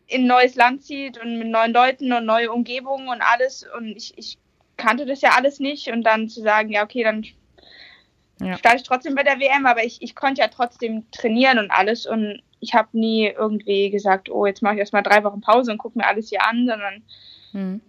D: in ein neues Land zieht und mit neuen Leuten und neue Umgebungen und alles. Und ich, ich kannte das ja alles nicht. Und dann zu sagen, ja, okay, dann ja. starte ich trotzdem bei der WM, aber ich, ich konnte ja trotzdem trainieren und alles. Und ich habe nie irgendwie gesagt, oh, jetzt mache ich erstmal drei Wochen Pause und gucke mir alles hier an, sondern hm.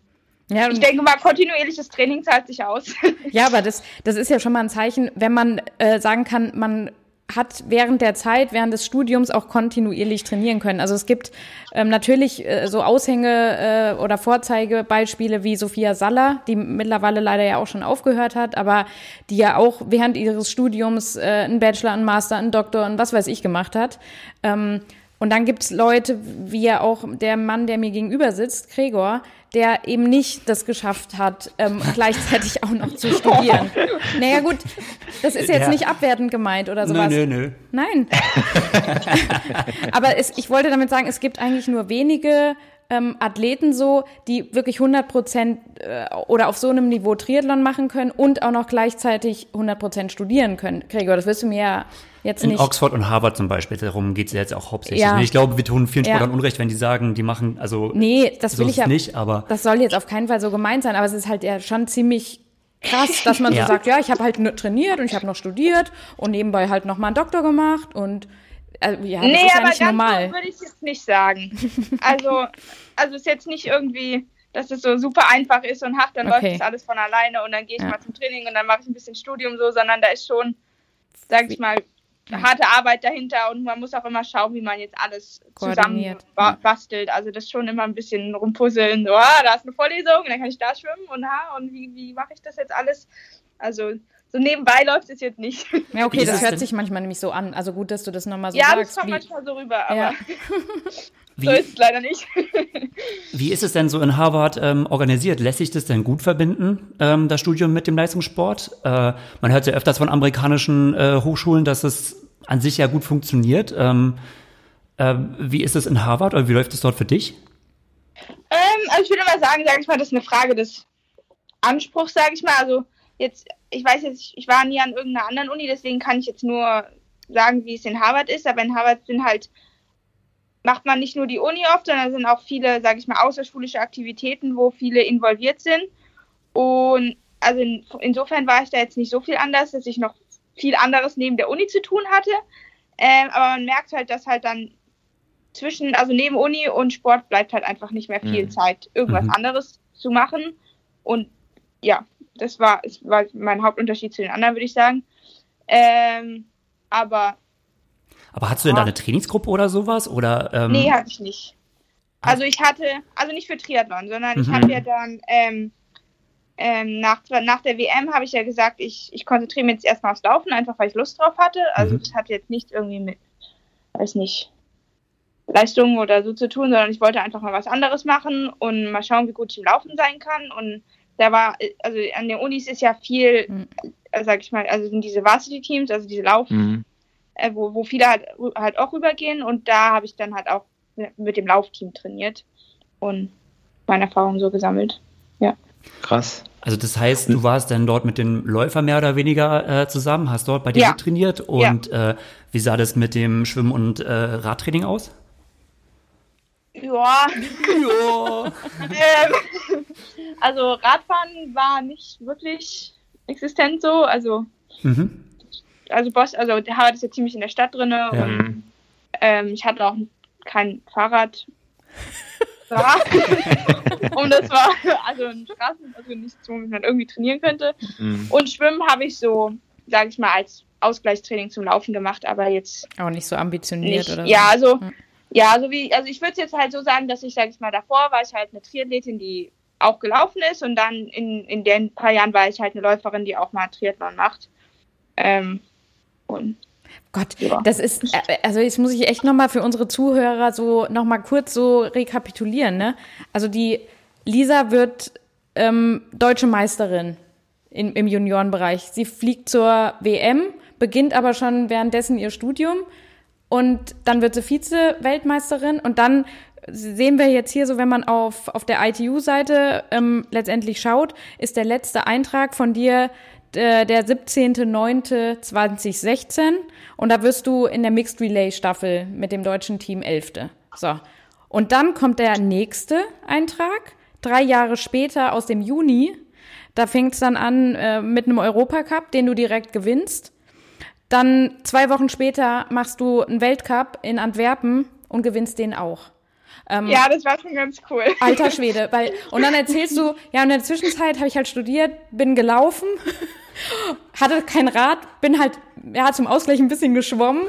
D: Ja, ich denke mal, kontinuierliches Training zahlt sich aus.
B: Ja, aber [LAUGHS] das, das ist ja schon mal ein Zeichen, wenn man äh, sagen kann, man hat während der Zeit, während des Studiums auch kontinuierlich trainieren können. Also es gibt ähm, natürlich äh, so Aushänge äh, oder Vorzeigebeispiele wie Sophia Saller, die mittlerweile leider ja auch schon aufgehört hat, aber die ja auch während ihres Studiums äh, einen Bachelor, einen Master, einen Doktor und was weiß ich gemacht hat. Ähm, und dann gibt's Leute, wie ja auch der Mann, der mir gegenüber sitzt, Gregor, der eben nicht das geschafft hat, ähm, [LAUGHS] gleichzeitig auch noch zu studieren. Naja gut, das ist jetzt ja. nicht abwertend gemeint oder sowas. Nö, nö, nö. Nein. [LAUGHS] Aber es, ich wollte damit sagen, es gibt eigentlich nur wenige ähm, Athleten so, die wirklich 100 Prozent äh, oder auf so einem Niveau Triathlon machen können und auch noch gleichzeitig 100 Prozent studieren können. Gregor, das wirst du mir ja jetzt
A: in
B: nicht.
A: Oxford und Harvard zum Beispiel, darum geht es jetzt auch hauptsächlich. Ja. Ich glaube, wir tun vielen Sportlern ja. Unrecht, wenn die sagen, die machen, also
B: nee, das so will ich ja nicht, aber das soll jetzt auf keinen Fall so gemeint sein, aber es ist halt ja schon ziemlich krass, dass man [LAUGHS] ja. so sagt, ja, ich habe halt trainiert und ich habe noch studiert und nebenbei halt noch mal einen Doktor gemacht und
D: also, ja, das nee, ist ja aber nicht ganz normal. So würde ich jetzt nicht sagen. [LAUGHS] Also, also ist jetzt nicht irgendwie, dass es so super einfach ist und ach, dann okay. läuft das alles von alleine und dann gehe ich ja. mal zum Training und dann mache ich ein bisschen Studium so, sondern da ist schon, sag ich mal, harte Arbeit dahinter und man muss auch immer schauen, wie man jetzt alles zusammen bastelt. Also das schon immer ein bisschen rumpuzzeln. So, ah, da ist eine Vorlesung, dann kann ich da schwimmen und ha, und wie, wie mache ich das jetzt alles? Also so nebenbei läuft es jetzt nicht. [LAUGHS]
B: Ja, okay, das hört sich manchmal nämlich so an. Also gut, dass du das nochmal so
D: ja,
B: sagst.
D: Ja, das kommt
B: wie,
D: manchmal so rüber, aber
B: Ja. [LAUGHS]
A: Wie,
D: so ist es leider nicht. [LAUGHS]
A: wie ist es denn so in Harvard ähm, organisiert? Lässt sich das denn gut verbinden, ähm, das Studium mit dem Leistungssport? Äh, man hört ja öfters von amerikanischen äh, Hochschulen, dass es an sich ja gut funktioniert. Ähm, äh, wie ist es in Harvard oder wie läuft es dort für dich?
D: Ähm, also ich würde mal sagen, sage ich mal, das ist eine Frage des Anspruchs, sage ich mal. Also jetzt, ich weiß jetzt, ich- war nie an irgendeiner anderen Uni, deswegen kann ich jetzt nur sagen, wie es in Harvard ist. Aber in Harvard sind halt, macht man nicht nur die Uni oft, sondern sind auch viele, sage ich mal, außerschulische Aktivitäten, wo viele involviert sind. Und also in, insofern war ich da jetzt nicht so viel anders, dass ich noch viel anderes neben der Uni zu tun hatte. Ähm, aber man merkt halt, dass halt dann zwischen, also neben Uni und Sport bleibt halt einfach nicht mehr viel
C: Mhm.
D: Zeit, irgendwas
A: Mhm.
D: anderes zu machen. Und ja, das war, es war mein Hauptunterschied zu den anderen, würde ich sagen. Ähm, aber
A: Aber hast du denn da eine Trainingsgruppe oder sowas? Oder, ähm,
D: nee, hatte ich nicht. Also ich hatte, also nicht für Triathlon, sondern ich
A: Mhm.
D: habe ja dann ähm, ähm, nach, nach der WM habe ich ja gesagt, ich, ich konzentriere mich jetzt erstmal aufs Laufen, einfach weil ich Lust drauf hatte. Also
A: Mhm.
D: es hat jetzt nicht irgendwie mit, weiß nicht, Leistungen oder so zu tun, sondern ich wollte einfach mal was anderes machen und mal schauen, wie gut ich im Laufen sein kann. Und da war, also an den Unis ist ja viel,
B: Mhm.
D: äh, sag ich mal, also sind diese Varsity-Teams, also diese Lauf,
C: Mhm.
D: äh, wo, wo viele halt, halt auch rübergehen und da habe ich dann halt auch mit dem Laufteam trainiert und meine Erfahrungen so gesammelt.
C: Krass.
A: Also das heißt, du warst dann dort mit dem Läufer mehr oder weniger äh, zusammen, hast dort bei dir
D: Ja.
A: trainiert und äh, wie sah das mit dem Schwimmen und äh, Radtraining aus?
D: Ja,
A: Ja. [LAUGHS]
D: ähm, also Radfahren war nicht wirklich existent so, also
A: Mhm.
D: also Boss, also der Harvard ist ja ziemlich in der Stadt drinne
A: Ja.
D: und
C: Mhm.
D: ähm, ich hatte auch kein Fahrrad. [LAUGHS] und das war also ein Straßen, also nichts, womit man irgendwie trainieren könnte.
C: Mhm.
D: Und Schwimmen habe ich so, sage ich mal, als Ausgleichstraining zum Laufen gemacht, aber jetzt
B: auch nicht so ambitioniert
D: nicht.
B: oder
D: Ja,
B: so.
D: also
B: Mhm.
D: Ja, also wie, also ich würde es jetzt halt so sagen, dass ich, sage ich mal, davor war ich halt eine Triathletin, die auch gelaufen ist und dann in, in den paar Jahren war ich halt eine Läuferin, die auch mal Triathlon macht. Ähm, und
B: Gott,
D: Ja.
B: das ist, äh, also jetzt muss ich echt nochmal für unsere Zuhörer so nochmal kurz so rekapitulieren, ne? Also die Lisa wird ähm, deutsche Meisterin in, im Juniorenbereich. Sie fliegt zur WM, beginnt aber schon währenddessen ihr Studium und dann wird sie Vize-Weltmeisterin und dann sehen wir jetzt hier so, wenn man auf, auf der ITU-Seite ähm, letztendlich schaut, ist der letzte Eintrag von dir äh, der 17.09.2016 und da wirst du in der Mixed Relay Staffel mit dem deutschen Team Elfte. So. Und dann kommt der nächste Eintrag, drei Jahre später aus dem Juni. Da fängt es dann an äh, mit einem Europacup, den du direkt gewinnst. Dann zwei Wochen später machst du einen Weltcup in Antwerpen und gewinnst den auch. Ähm,
D: ja, das war schon ganz cool.
B: Alter Schwede, weil [LAUGHS] und dann erzählst du, ja, in der Zwischenzeit habe ich halt studiert, bin gelaufen, [LAUGHS] hatte kein Rad, bin halt ja zum Ausgleich ein bisschen geschwommen.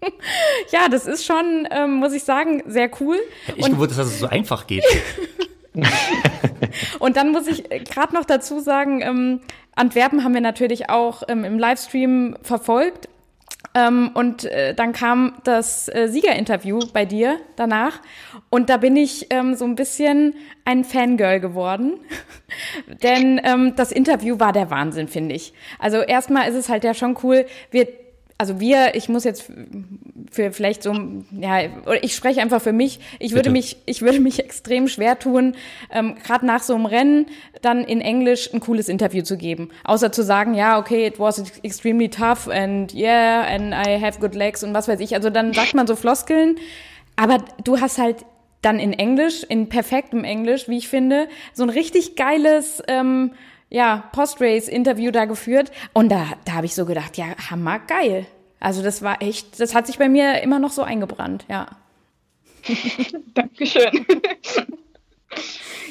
B: [LAUGHS] ja, das ist schon, ähm, muss ich sagen, sehr cool.
A: Hätte ich
B: Und-
A: gewusst, dass es so einfach geht. [LAUGHS]
B: Und dann muss ich gerade noch dazu sagen, ähm, Antwerpen haben wir natürlich auch ähm, im Livestream verfolgt. Ähm, und äh, dann kam das äh, Siegerinterview bei dir danach. Und da bin ich ähm, so ein bisschen ein Fangirl geworden. [LAUGHS] Denn ähm, das Interview war der Wahnsinn, finde ich. Also erstmal ist es halt ja schon cool. Wir also wir, ich muss jetzt für vielleicht so, ja, ich spreche einfach für mich. Ich würde
A: Bitte.
B: mich, ich würde mich extrem schwer tun, ähm, gerade nach so einem Rennen dann in Englisch ein cooles Interview zu geben. Außer zu sagen, ja, okay, it was extremely tough and yeah, and I have good legs und was weiß ich. Also dann sagt man so Floskeln. Aber du hast halt dann in Englisch, in perfektem Englisch, wie ich finde, so ein richtig geiles, ähm, ja, Post-Race-Interview da geführt. Und da, da habe ich so gedacht, ja, hammergeil. Also das war echt, das hat sich bei mir immer noch so eingebrannt, ja. [LAUGHS]
D: Dankeschön.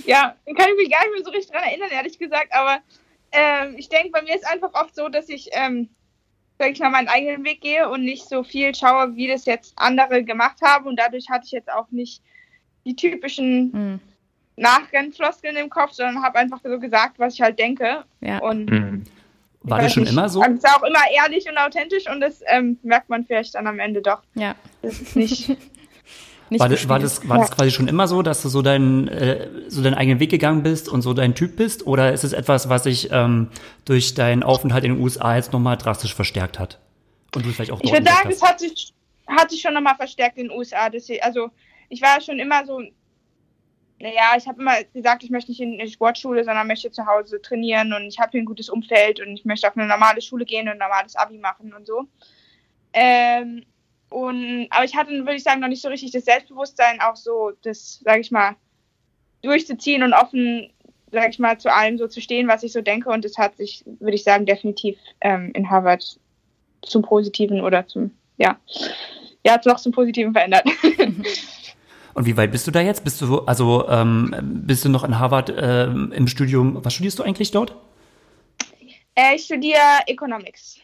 D: ja, kann ich mich gar nicht mehr so richtig dran erinnern, ehrlich gesagt, aber ähm, ich denke, bei mir ist einfach oft so, dass ich, ähm, sag ich mal, meinen eigenen Weg gehe und nicht so viel schaue, wie das jetzt andere gemacht haben und dadurch hatte ich jetzt auch nicht die typischen
B: Hm,
D: Nachrennfloskeln im Kopf, sondern habe einfach so gesagt, was ich halt denke
B: ja.
D: und
C: Mhm.
A: War das schon
D: nicht.
A: immer so?
D: Also es ist auch immer ehrlich und authentisch und das ähm, merkt man vielleicht dann am Ende doch.
B: Ja.
D: Das ist nicht. [LAUGHS]
B: Nicht
A: War, das, war, das, war das quasi schon immer so, dass du so, dein, äh, so deinen eigenen Weg gegangen bist und so dein Typ bist? Oder ist es etwas, was sich ähm, durch deinen Aufenthalt in den USA jetzt nochmal drastisch verstärkt hat? Und du vielleicht auch
D: Ich
A: dort
D: würde sagen, es hat sich, hat sich schon nochmal verstärkt in den USA. Das, also ich war schon immer so, naja, ich habe immer gesagt, ich möchte nicht in eine Sportschule, sondern möchte zu Hause trainieren und ich habe hier ein gutes Umfeld und ich möchte auf eine normale Schule gehen und ein normales Abi machen und so. Ähm, und, aber ich hatte, würde ich sagen, noch nicht so richtig das Selbstbewusstsein, auch so das, sage ich mal, durchzuziehen und offen, sage ich mal, zu allem so zu stehen, was ich so denke. Und das hat sich, würde ich sagen, definitiv ähm, in Harvard zum Positiven oder zum, ja, ja, noch zum Positiven verändert. [LAUGHS]
A: Und wie weit bist du da jetzt? Bist du, also ähm, bist du noch in Harvard ähm, im Studium? Was studierst du eigentlich dort?
D: äh, ich studiere Economics.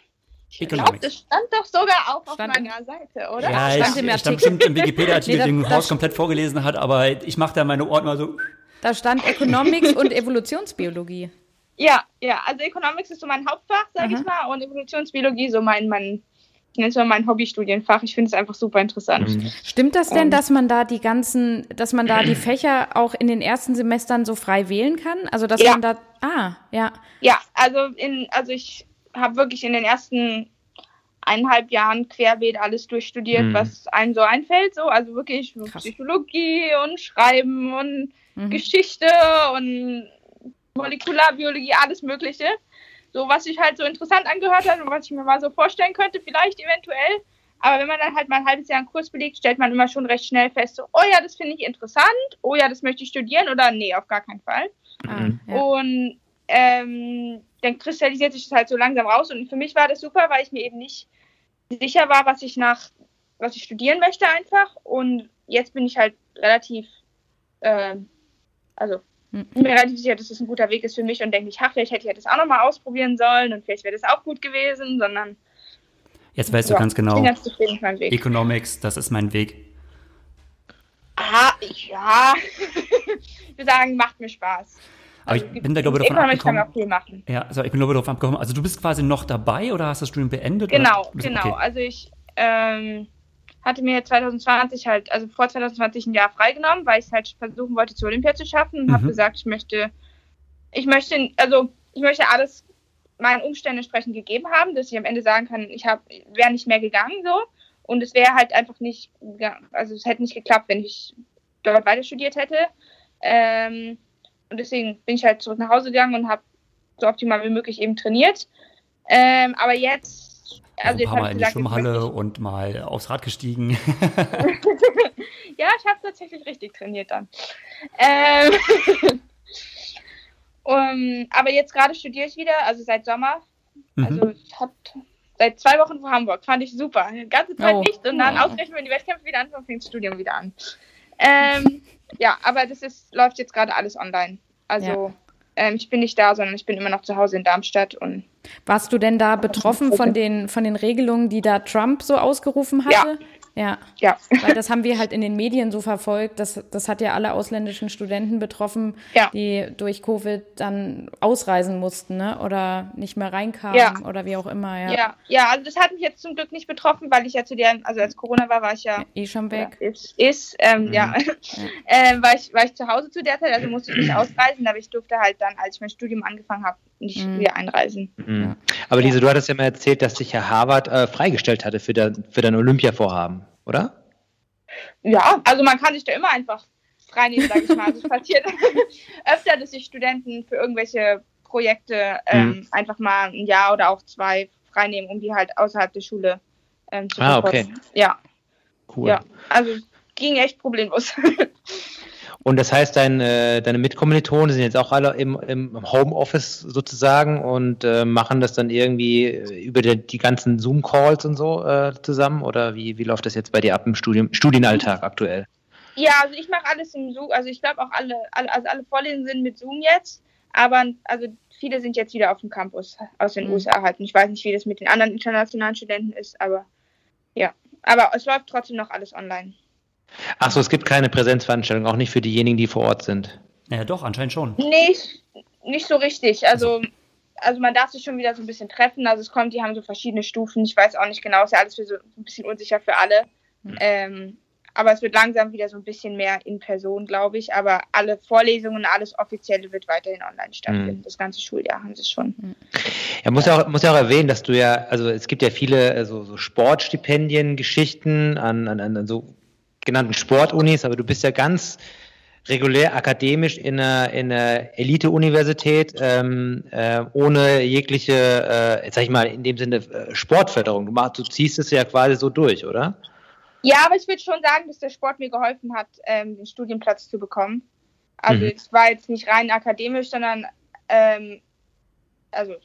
D: Ich glaube,
A: Economics.
D: das stand doch sogar auch auf
B: Stand im-
D: meiner Seite, oder?
A: Ja, ich,
B: stand im
A: ich stand bestimmt im Wikipedia-Artikel, [LAUGHS]
B: Nee,
A: den Horst komplett vorgelesen hat, aber ich mache da meine Ordner so.
B: Da stand Economics und Evolutionsbiologie.
D: Ja, ja, also Economics ist so mein Hauptfach, sage ich mal, und Evolutionsbiologie so mein, mein ich nenne es mal mein Hobbystudienfach. Ich finde es einfach super interessant.
B: Stimmt das denn, dass man da die ganzen, dass man da die Fächer auch in den ersten Semestern so frei wählen kann? Also dass
D: Ja.
B: man da, ah, ja,
D: Ja, also in, also ich habe wirklich in den ersten eineinhalb Jahren querbeet alles durchstudiert,
C: Mhm.
D: was einem so einfällt. So, also wirklich
B: Krass.
D: Psychologie und Schreiben und
B: Mhm.
D: Geschichte und Molekularbiologie, alles Mögliche. So, was sich halt so interessant angehört hat und was ich mir mal so vorstellen könnte, vielleicht eventuell. Aber wenn man dann halt mal ein halbes Jahr einen Kurs belegt, stellt man immer schon recht schnell fest, so, oh ja, das finde ich interessant, oh ja, das möchte ich studieren oder nee, auf gar keinen Fall.
B: ah, ja.
D: Und ähm, dann kristallisiert sich das halt so langsam raus. Und für mich war das super, weil ich mir eben nicht sicher war, was ich nach, was ich studieren möchte einfach. Und jetzt bin ich halt relativ, ähm, also
B: Hm.
D: bin mir relativ sicher, dass das ein guter Weg ist für mich und denke ich, ach, vielleicht hätte ich das auch nochmal ausprobieren sollen und vielleicht wäre das auch gut gewesen, sondern
A: Jetzt weißt du
D: ja,
A: ganz
D: ich bin
A: genau,
D: ganz zufrieden mit meinem Weg.
A: Economics, das ist mein Weg.
D: Ah, ja. [LAUGHS] ich würde sagen, macht mir Spaß.
A: Aber ich bin da, glaube ich, davon
D: Economics kann man
A: abgekommen.
D: auch viel machen.
A: Ja, also ich bin, glaube ich, davon abgekommen. Also du bist quasi noch dabei oder hast das Studium beendet?
D: Genau?
A: Du
D: genau.
A: Okay.
D: Also ich ähm, hatte mir 2020 halt, also vor 2020 ein Jahr freigenommen, weil ich es halt versuchen wollte, zu Olympia zu schaffen und habe
A: Mhm.
D: gesagt, ich möchte, ich möchte, also ich möchte alles meinen Umständen entsprechend gegeben haben, dass ich am Ende sagen kann, ich habe, wäre nicht mehr gegangen so. Und es wäre halt einfach nicht, also es hätte nicht geklappt, wenn ich dort weiter studiert hätte. Ähm, und deswegen bin ich halt zurück nach Hause gegangen und habe so optimal wie möglich eben trainiert. Ähm, aber jetzt,
A: Also ein
D: jetzt
A: paar Mal in die Schwimmhalle und mal aufs Rad gestiegen. [LAUGHS]
D: Ja, ich habe tatsächlich richtig trainiert dann. Ähm, [LAUGHS] um, aber jetzt gerade studiere ich wieder, also seit Sommer.
A: Mhm.
D: Also ich hab seit zwei Wochen vor Hamburg. Fand ich super. Die ganze Zeit
B: Oh.
D: nicht und dann
B: Oh.
D: ausgerechnet, wenn die Wettkämpfe wieder anfangen, fängt das Studium wieder an. Ähm, ja, aber das ist, läuft jetzt gerade alles online. Also ähm, ich bin nicht da, sondern ich bin immer noch zu Hause in Darmstadt und
B: Warst du denn da betroffen von den, von den Regelungen, die da Trump so ausgerufen hatte? Ja.
D: Ja.
B: Weil das haben wir halt in den Medien so verfolgt. Das, das hat ja alle ausländischen Studenten betroffen,
D: Ja.
B: die durch Covid dann ausreisen mussten, ne? Oder nicht mehr reinkamen
D: Ja.
B: oder wie auch immer, ja.
D: Ja, ja, also das hat mich jetzt zum Glück nicht betroffen, weil ich ja zu der, also als Corona war, war ich ja
B: Eh schon weg.
D: Ja, ist, ist ähm, [LAUGHS] ja, ähm, war, ich, war ich zu Hause zu der Zeit, also musste ich nicht ausreisen, aber ich durfte halt dann, als ich mein Studium angefangen habe, nicht
B: Mhm.
D: wieder einreisen.
C: Mhm. Aber Lise, du hattest ja mal erzählt, dass sich Herr Harvard äh, freigestellt hatte für, dein, für dein Olympia-Vorhaben, oder?
D: Ja, also man kann sich da immer einfach freinehmen, sag ich mal. Also es passiert [LAUGHS] öfter, dass sich Studenten für irgendwelche Projekte ähm,
C: Mhm.
D: einfach mal ein Jahr oder auch zwei freinehmen, um die halt außerhalb der Schule ähm, zu
C: Ah,
D: verfolgen.
C: okay.
D: Ja,
C: Cool.
D: ja. Also ging echt problemlos. [LAUGHS]
C: Und das heißt, dein, äh, deine Mitkommilitonen sind jetzt auch alle im, im Homeoffice sozusagen und äh, machen das dann irgendwie äh, über die, die ganzen Zoom-Calls und so äh, zusammen? Oder wie, wie läuft das jetzt bei dir ab im Studium, Studienalltag aktuell?
D: Ja, also ich mache alles im Zoom. Also ich glaube auch alle, alle, also alle Vorlesungen sind mit Zoom jetzt. Aber also viele sind jetzt wieder auf dem Campus aus den
B: Mhm.
D: USA halt. Und ich weiß nicht, wie das mit den anderen internationalen Studenten ist, aber ja. Aber es läuft trotzdem noch alles online.
C: Achso, es gibt keine Präsenzveranstaltung, auch nicht für diejenigen, die vor Ort sind.
A: Naja, doch, anscheinend schon.
D: Nicht, nicht so richtig. Also also man darf sich schon wieder so ein bisschen treffen. Also es kommt, die haben so verschiedene Stufen. Ich weiß auch nicht genau, ist ja alles für so ein bisschen unsicher für alle. Mhm. Ähm, aber es wird langsam wieder so ein bisschen mehr in Person, glaube ich. Aber alle Vorlesungen, alles Offizielle wird weiterhin online stattfinden. Mhm. Das ganze Schuljahr haben sie schon.
C: Mhm. Ja, muss ja auch, muss ja auch erwähnen, dass du ja, also es gibt ja viele also, so Sportstipendien, Geschichten an, an, an so genannten Sportunis, aber du bist ja ganz regulär akademisch in einer, in einer Elite-Universität ähm, äh, ohne jegliche, äh, sag ich mal, in dem Sinne äh, Sportförderung. Du, machst, du ziehst es ja quasi so durch, oder?
D: Ja, aber ich würde schon sagen, dass der Sport mir geholfen hat, ähm, den Studienplatz zu bekommen. Also mhm. es war jetzt nicht rein akademisch, sondern ähm, also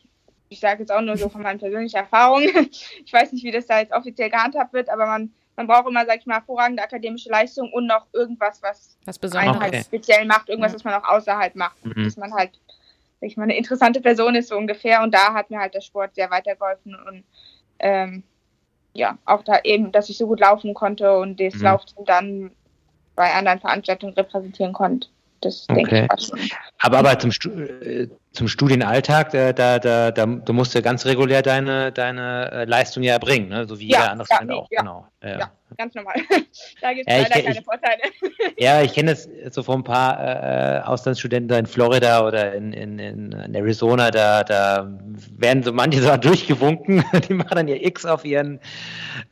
D: ich sage jetzt auch nur so von meinen persönlichen Erfahrungen. [LAUGHS] ich weiß nicht, wie das da jetzt offiziell gehandhabt wird, aber man man braucht immer, sag ich mal, hervorragende akademische Leistung und noch irgendwas, was,
B: was einen
D: halt speziell macht, irgendwas, ja. was man auch außerhalb macht. Mhm. Dass man halt, sag ich mal, eine interessante Person ist, so ungefähr. Und da hat mir halt der Sport sehr weitergeholfen und ähm, ja, auch da eben, dass ich so gut laufen konnte und das mhm. Laufteam dann bei anderen Veranstaltungen repräsentieren konnte. Das
C: okay. denke ich schon. Aber, aber zum, äh, zum Studienalltag, da, da, da, da, du musst ja ganz regulär deine, deine äh, Leistung ja erbringen, ne? so wie ja, jeder andere ja, nee, auch.
D: Ja. Genau. Ja. ja. ganz normal. [LAUGHS] da gibt es ja, leider kenn, keine Vorteile. [LAUGHS]
C: ja, ich kenne das so von ein paar äh, Auslandsstudenten da in Florida oder in, in, in Arizona, da, da werden so manche so [LAUGHS] durchgewunken, die machen dann ihr X auf ihren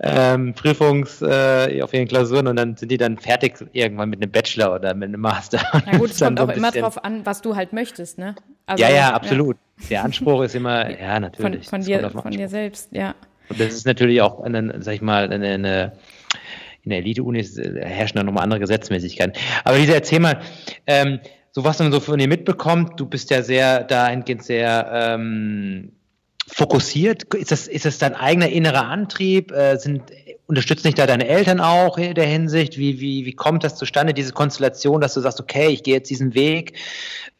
C: ähm, Prüfungs, äh, auf ihren Klausuren und dann sind die dann fertig irgendwann mit einem Bachelor oder mit einem Master.
B: Na gut, es kommt auch immer drauf an, was du halt möchtest, ne?
C: Also, ja, ja, absolut. Ja. Der Anspruch ist immer, ja, natürlich.
B: Von, von dir, von dir selbst, ja.
C: Und das ist natürlich auch, eine, sag ich mal, eine, eine in der Elite-Uni herrschen da nochmal andere Gesetzmäßigkeiten. Aber Lisa, erzähl mal, ähm, so was man so von dir mitbekommt, du bist ja sehr dahingehend sehr ähm, fokussiert. Ist das, ist das dein eigener innerer Antrieb? Äh, sind, unterstützen dich da deine Eltern auch in der Hinsicht? Wie, wie, wie kommt das zustande, diese Konstellation, dass du sagst, okay, ich gehe jetzt diesen Weg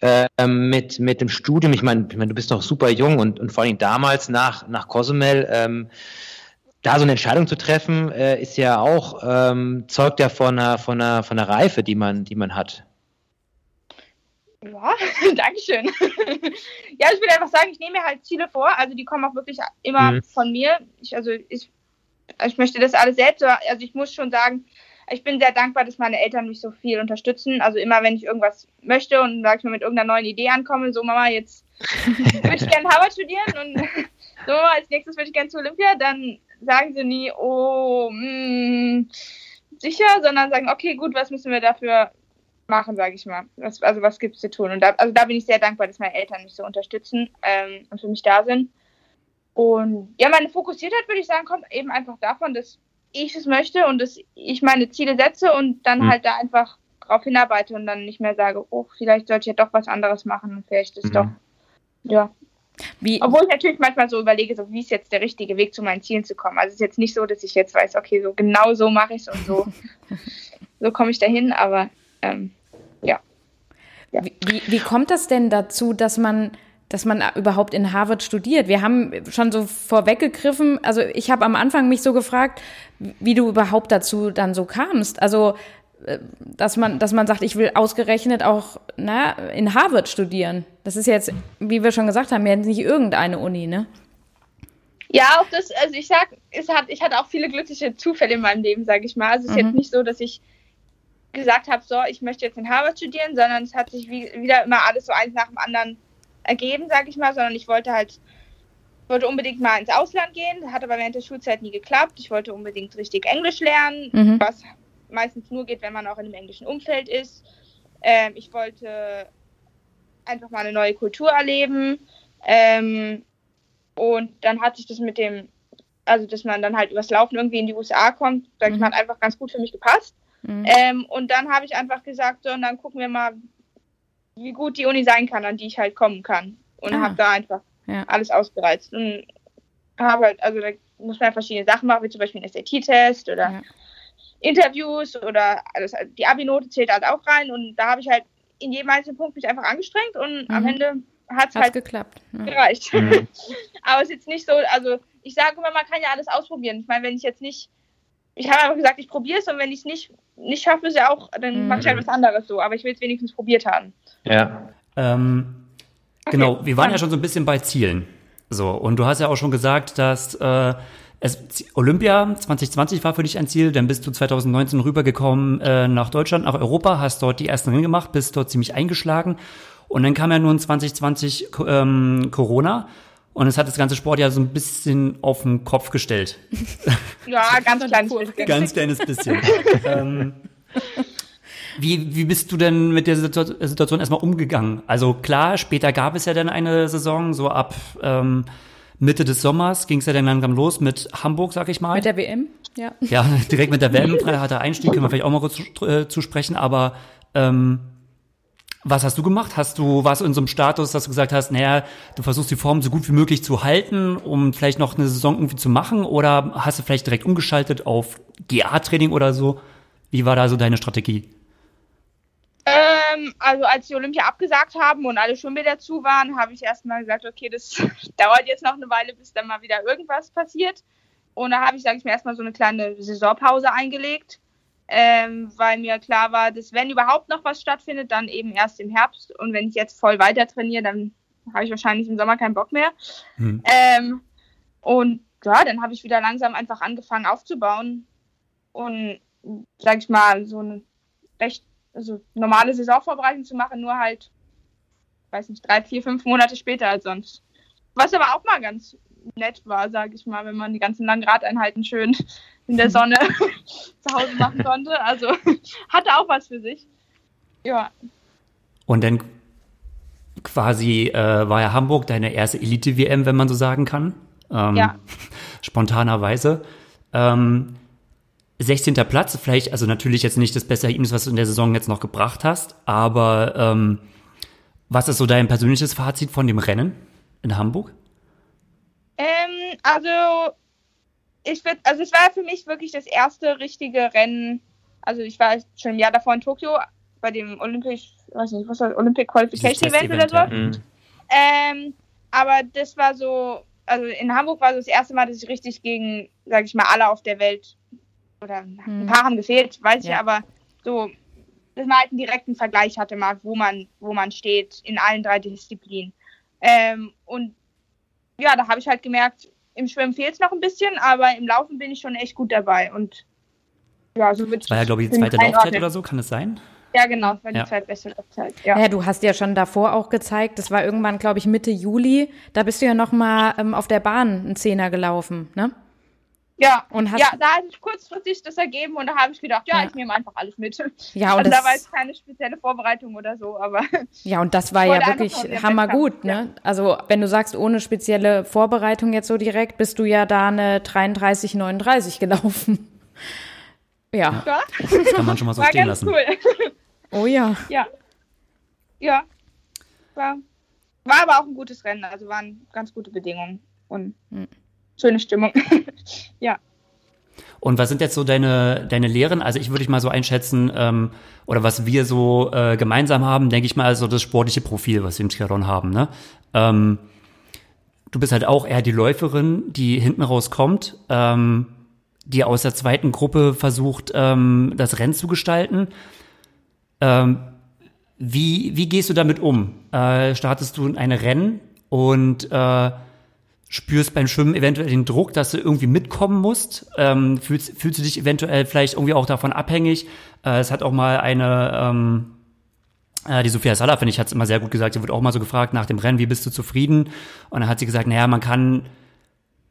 C: äh, mit, mit dem Studium? Ich meine, ich mein, du bist noch super jung und, und vor allem damals nach, nach Cozumel, ähm, da so eine Entscheidung zu treffen, äh, ist ja auch, ähm, zeugt ja von einer, von, einer, von einer Reife, die man, die man hat.
D: Ja, [LAUGHS] Dankeschön. ja, ich will einfach sagen, ich nehme mir halt Ziele vor. Also die kommen auch wirklich immer mhm. von mir. Ich, also ich, ich möchte das alles selbst. Also ich muss schon sagen, ich bin sehr dankbar, dass meine Eltern mich so viel unterstützen. Also immer, wenn ich irgendwas möchte und sag ich mal mit irgendeiner neuen Idee ankomme, so Mama, jetzt [LAUGHS] würde ich gerne Harvard studieren und so als nächstes würde ich gerne zu Olympia, dann sagen sie nie, oh, mh, hm, sicher, sondern sagen, okay, gut, was müssen wir dafür machen, sage ich mal. Was, also was gibt es zu tun? Und da, also da bin ich sehr dankbar, dass meine Eltern mich so unterstützen ähm, und für mich da sind. Und ja, meine Fokussiertheit, würde ich sagen, kommt eben einfach davon, dass ich es möchte und dass ich meine Ziele setze und dann mhm. halt da einfach drauf hinarbeite und dann nicht mehr sage, oh, vielleicht sollte ich ja doch was anderes machen und vielleicht ist mhm. doch, ja. Wie? Obwohl ich natürlich manchmal so überlege, so wie ist jetzt der richtige Weg zu meinen Zielen zu kommen. Also es ist jetzt nicht so, dass ich jetzt weiß, okay, so genau so mache ich es und so, [LAUGHS] so komme ich dahin, aber ähm, ja.
B: ja. Wie, wie kommt das denn dazu, dass man dass man überhaupt in Harvard studiert. Wir haben schon so vorweggegriffen, also ich habe am Anfang mich so gefragt, wie du überhaupt dazu dann so kamst. Also äh, dass man, dass man sagt, ich will ausgerechnet auch na, in Harvard studieren. Das ist jetzt, wie wir schon gesagt haben, ja nicht irgendeine Uni, ne?
D: Ja, auch das, also ich sag, es hat, ich hatte auch viele glückliche Zufälle in meinem Leben, sage ich mal. Also es ist mhm. jetzt nicht so, dass ich gesagt habe, so, ich möchte jetzt in Harvard studieren, sondern es hat sich wie, wieder immer alles so eins nach dem anderen ergeben, sage ich mal, sondern ich wollte halt, wollte unbedingt mal ins Ausland gehen, hat aber während der Schulzeit nie geklappt. Ich wollte unbedingt richtig Englisch lernen, mhm. was meistens nur geht, wenn man auch in einem englischen Umfeld ist. Ähm, ich wollte einfach mal eine neue Kultur erleben. Ähm, und dann hat sich das mit dem, also dass man dann halt übers Laufen irgendwie in die USA kommt, sag ich mhm. mal, einfach ganz gut für mich gepasst. Mhm. Ähm, und dann habe ich einfach gesagt, so, und dann gucken wir mal, wie gut die Uni sein kann, an die ich halt kommen kann. Und ah. habe da einfach ja. alles ausgereizt. Und habe halt, also da muss man verschiedene Sachen machen, wie zum Beispiel einen SAT-Test oder ja. Interviews oder alles, die Abi-Note zählt halt auch rein. Und da habe ich halt in jedem einzelnen Punkt mich einfach angestrengt und mhm. am Ende hat es halt
B: geklappt.
D: Ja. gereicht. Mhm. [LAUGHS] Aber es ist jetzt nicht so, also ich sage immer, man kann ja alles ausprobieren. Ich meine, wenn ich jetzt nicht ich habe einfach gesagt, ich probiere es und wenn ich es nicht, nicht schaffe, ist ja auch, dann mhm. mache ich halt was anderes so. Aber ich will es wenigstens probiert haben.
C: Ja.
A: Ähm, Genau, wir waren ja schon so ein bisschen bei Zielen. So, und du hast ja auch schon gesagt, dass äh, es, Olympia 2020 war für dich ein Ziel, dann bist du 2019 rübergekommen äh, nach Deutschland, nach Europa, hast dort die ersten Rennen gemacht, bist dort ziemlich eingeschlagen. Und dann kam ja nun 2020 ähm, Corona und es hat das ganze Sport ja so ein bisschen auf den Kopf gestellt. [LAUGHS]
D: Ja, ganz kleines
A: bisschen. Ganz kleines bisschen. [LAUGHS] ähm, wie, wie bist du denn mit der Situation erstmal umgegangen? Also klar, später gab es ja dann eine Saison, so ab ähm, Mitte des Sommers ging es ja dann langsam los mit Hamburg, sag ich mal.
B: Mit der WM, ja.
A: Ja, [LAUGHS] direkt mit der WM, harter Einstieg, können wir vielleicht auch mal kurz äh, zu sprechen, aber ähm, was hast du gemacht? Hast du, du in so einem Status, dass du gesagt hast, naja, du versuchst die Form so gut wie möglich zu halten, um vielleicht noch eine Saison irgendwie zu machen? Oder hast du vielleicht direkt umgeschaltet auf GA-Training oder so? Wie war da so deine Strategie?
D: Ähm, also als die Olympia abgesagt haben und alle Schwimmbäder zu waren, habe ich erstmal gesagt, okay, das [LAUGHS] dauert jetzt noch eine Weile, bis dann mal wieder irgendwas passiert. Und da habe ich, sage ich mir, erstmal so eine kleine Saisonpause eingelegt ähm, weil mir klar war, dass wenn überhaupt noch was stattfindet, dann eben erst im Herbst. Und wenn ich jetzt voll weiter trainiere, dann habe ich wahrscheinlich im Sommer keinen Bock mehr. Hm. Ähm, und ja, dann habe ich wieder langsam einfach angefangen aufzubauen und, sag ich mal, so eine recht also normale Saisonvorbereitung zu machen, nur halt, weiß nicht, drei, vier, fünf Monate später als sonst. Was aber auch mal ganz nett war, sage ich mal, wenn man die ganzen langen Radeinheiten schön in der Sonne [LAUGHS] zu Hause machen konnte. Also [LAUGHS] hatte auch was für sich. Ja.
A: Und dann quasi äh, war ja Hamburg deine erste Elite-WM, wenn man so sagen kann. Ähm, ja. [LAUGHS] Spontanerweise. Ähm, 16. Platz, vielleicht, also natürlich jetzt nicht das beste Ergebnis, was du in der Saison jetzt noch gebracht hast, aber ähm, was ist so dein persönliches Fazit von dem Rennen in Hamburg?
D: Also ich würde, also es war für mich wirklich das erste richtige Rennen. Also ich war schon im Jahr davor in Tokio bei dem Olympisch, weiß nicht, was war Olympic Qualification Event oder so. Ja. Mhm. Ähm, aber das war so, also in Hamburg war so das erste Mal, dass ich richtig gegen, sage ich mal, alle auf der Welt oder hm. ein paar haben gefehlt, weiß ja. ich, aber so, dass man halt einen direkten Vergleich hatte mal, wo man, wo man steht in allen drei Disziplinen. Ähm, und ja, da habe ich halt gemerkt, im Schwimmen fehlt es noch ein bisschen, aber im Laufen bin ich schon echt gut dabei. Und
A: ja, so wird es. War ja, glaube ich, die zweite Laufzeit oder so, kann es sein?
D: Ja, genau, das war die ja. zweitbeste Laufzeit.
B: Ja. ja, du hast ja schon davor auch gezeigt, das war irgendwann, glaube ich, Mitte Juli. Da bist du ja noch mal ähm, auf der Bahn einen Zehner gelaufen, ne?
D: Ja, und ja, da hat sich kurzfristig das ergeben und da habe ich gedacht, ja, ja, ich nehme einfach alles mit.
B: Ja,
D: und also da war jetzt keine spezielle Vorbereitung oder so, aber. [LAUGHS]
B: Ja, und das war ja wirklich hammergut, ne? Ja. Also, wenn du sagst, ohne spezielle Vorbereitung jetzt so direkt, bist du ja da eine 33, 39 gelaufen. [LAUGHS] Ja.
A: ja. Das kann man schon mal so war stehen lassen. Cool. [LAUGHS]
B: Oh ja.
D: Ja. Ja. War, war aber auch ein gutes Rennen, also waren ganz gute Bedingungen. Und. Mhm schöne Stimmung. [LAUGHS] ja.
A: Und was sind jetzt so deine, deine Lehren? Also ich würde ich mal so einschätzen, ähm, oder was wir so äh, gemeinsam haben, denke ich mal, also das sportliche Profil, was wir im Triathlon haben. Ne? Ähm, du bist halt auch eher die Läuferin, die hinten rauskommt, ähm, die aus der zweiten Gruppe versucht, ähm, das Rennen zu gestalten. Ähm, wie, wie gehst du damit um? Äh, startest du in ein Rennen und äh, spürst beim Schwimmen eventuell den Druck, dass du irgendwie mitkommen musst? Ähm, fühlst, fühlst du dich eventuell vielleicht irgendwie auch davon abhängig? Äh, es hat auch mal eine, ähm, äh, die Sophia Salah, finde ich, hat es immer sehr gut gesagt. Sie wird auch mal so gefragt nach dem Rennen, wie bist du zufrieden? Und dann hat sie gesagt, naja, man kann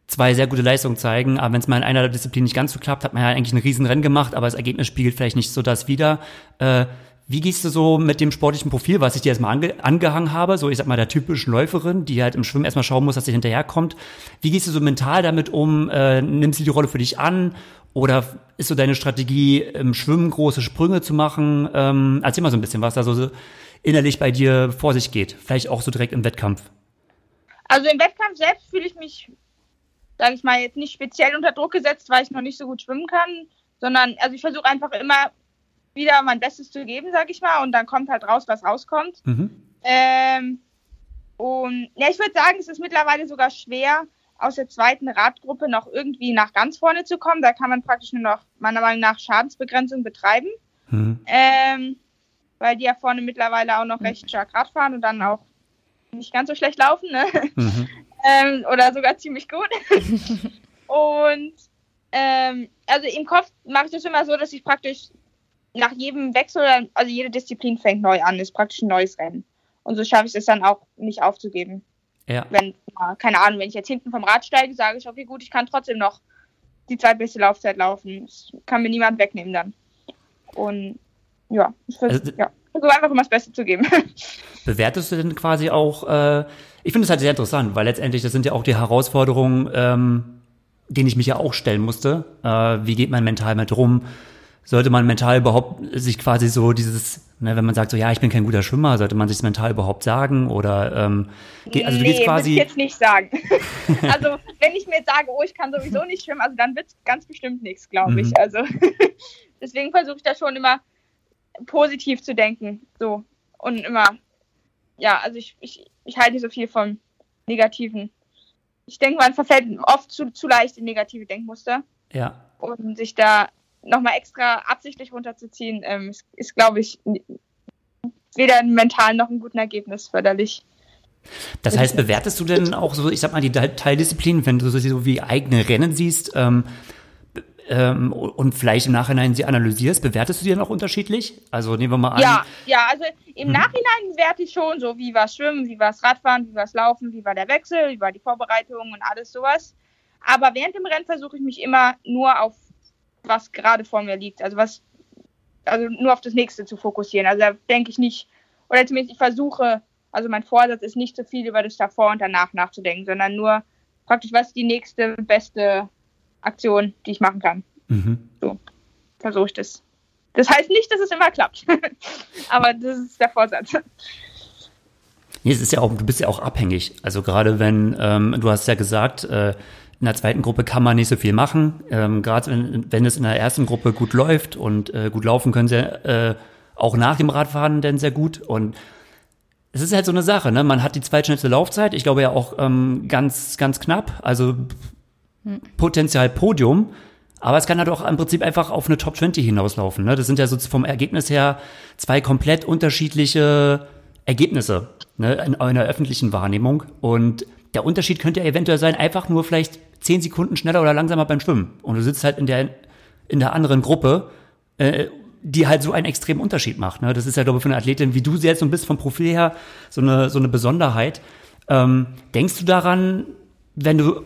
A: zwei sehr gute Leistungen zeigen, aber wenn es mal in einer Disziplin nicht ganz so klappt, hat man ja eigentlich ein Riesenrennen gemacht, aber das Ergebnis spiegelt vielleicht nicht so das wieder. Äh, wie gehst du so mit dem sportlichen Profil, was ich dir erstmal ange angehangen habe, so ich sag mal der typischen Läuferin, die halt im Schwimmen erstmal schauen muss, dass sie hinterherkommt. Wie gehst du so mental damit um? Äh, nimmst du die Rolle für dich an? Oder ist so deine Strategie, im Schwimmen große Sprünge zu machen? Ähm, erzähl mal so ein bisschen, was da so innerlich bei dir vor sich geht. Vielleicht auch so direkt im Wettkampf.
D: Also im Wettkampf selbst fühle ich mich, sage ich mal, jetzt nicht speziell unter Druck gesetzt, weil ich noch nicht so gut schwimmen kann, sondern also ich versuche einfach immer wieder mein Bestes zu geben, sag ich mal, und dann kommt halt raus, was rauskommt. Mhm. Ähm, und ja, ich würde sagen, es ist mittlerweile sogar schwer, aus der zweiten Radgruppe noch irgendwie nach ganz vorne zu kommen. Da kann man praktisch nur noch meiner Meinung nach Schadensbegrenzung betreiben. Mhm. Ähm, weil die ja vorne mittlerweile auch noch recht stark Rad fahren und dann auch nicht ganz so schlecht laufen, ne? Mhm. [LAUGHS] ähm, oder sogar ziemlich gut. [LAUGHS] und ähm, also im Kopf mache ich das immer so, dass ich praktisch nach jedem Wechsel, also jede Disziplin fängt neu an, ist praktisch ein neues Rennen. Und so schaffe ich es dann auch nicht aufzugeben. Ja. Wenn, keine Ahnung, wenn ich jetzt hinten vom Rad steige, sage ich, okay, gut, ich kann trotzdem noch die zweitbeste Laufzeit laufen. Das kann mir niemand wegnehmen dann. Und ja, ich versuche also, ja, versuch einfach immer das Beste zu geben. [LAUGHS]
A: Bewertest du denn quasi auch, äh, ich finde es halt sehr interessant, weil letztendlich, das sind ja auch die Herausforderungen, ähm, denen ich mich ja auch stellen musste. Äh, wie geht man mental mit rum? Sollte man mental überhaupt sich quasi so dieses, ne, wenn man sagt so, ja, ich bin kein guter Schwimmer, sollte man sich das mental überhaupt sagen oder ähm,
D: geht, also du nee, quasi. ich jetzt nicht sagen. [LAUGHS] also wenn ich mir jetzt sage, oh, ich kann sowieso nicht schwimmen, also dann wird es ganz bestimmt nichts, glaube ich. Mhm. Also [LAUGHS] deswegen versuche ich da schon immer positiv zu denken, so und immer, ja, also ich, ich, ich halte nicht so viel vom Negativen. Ich denke, man verfällt oft zu, zu leicht in negative Denkmuster.
A: Ja.
D: Und sich da nochmal extra absichtlich runterzuziehen, ähm, ist, ist glaube ich, weder mental noch ein guten Ergebnis förderlich.
A: Das heißt, bewertest du denn auch so, ich sag mal, die Teildisziplinen, wenn du so wie eigene Rennen siehst ähm, ähm, und vielleicht im Nachhinein sie analysierst, bewertest du die dann auch unterschiedlich? Also nehmen wir mal an.
D: Ja, ja, also im hm. Nachhinein werte ich schon so, wie war es Schwimmen, wie war es Radfahren, wie war es Laufen, wie war der Wechsel, wie war die Vorbereitung und alles sowas. Aber während dem Rennen versuche ich mich immer nur auf was gerade vor mir liegt. Also was, also nur auf das nächste zu fokussieren. Also da denke ich nicht, oder zumindest ich versuche, also mein Vorsatz ist nicht so viel über das davor und danach nachzudenken, sondern nur praktisch, was ist die nächste beste Aktion, die ich machen kann. Mhm. So versuche ich das. Das heißt nicht, dass es immer klappt, [LAUGHS] aber das ist der Vorsatz.
A: Nee, es ist ja auch, du bist ja auch abhängig. Also gerade wenn, ähm, du hast ja gesagt, äh, in der zweiten Gruppe kann man nicht so viel machen. Ähm, Gerade wenn, wenn es in der ersten Gruppe gut läuft und äh, gut laufen können sie äh, auch nach dem Radfahren denn sehr gut. Und es ist halt so eine Sache, ne? Man hat die zweitschnellste Laufzeit, ich glaube ja auch ähm, ganz, ganz knapp, also hm. Potenzial Podium. Aber es kann halt auch im Prinzip einfach auf eine Top 20 hinauslaufen. Ne? Das sind ja so vom Ergebnis her zwei komplett unterschiedliche Ergebnisse ne? in einer öffentlichen Wahrnehmung. Und der Unterschied könnte ja eventuell sein, einfach nur vielleicht zehn Sekunden schneller oder langsamer beim Schwimmen. Und du sitzt halt in der, in der anderen Gruppe, äh, die halt so einen extremen Unterschied macht. Ne? Das ist ja, glaube ich, für eine Athletin, wie du sie jetzt so bisschen vom Profil her, so eine, so eine Besonderheit. Ähm, denkst du daran, wenn du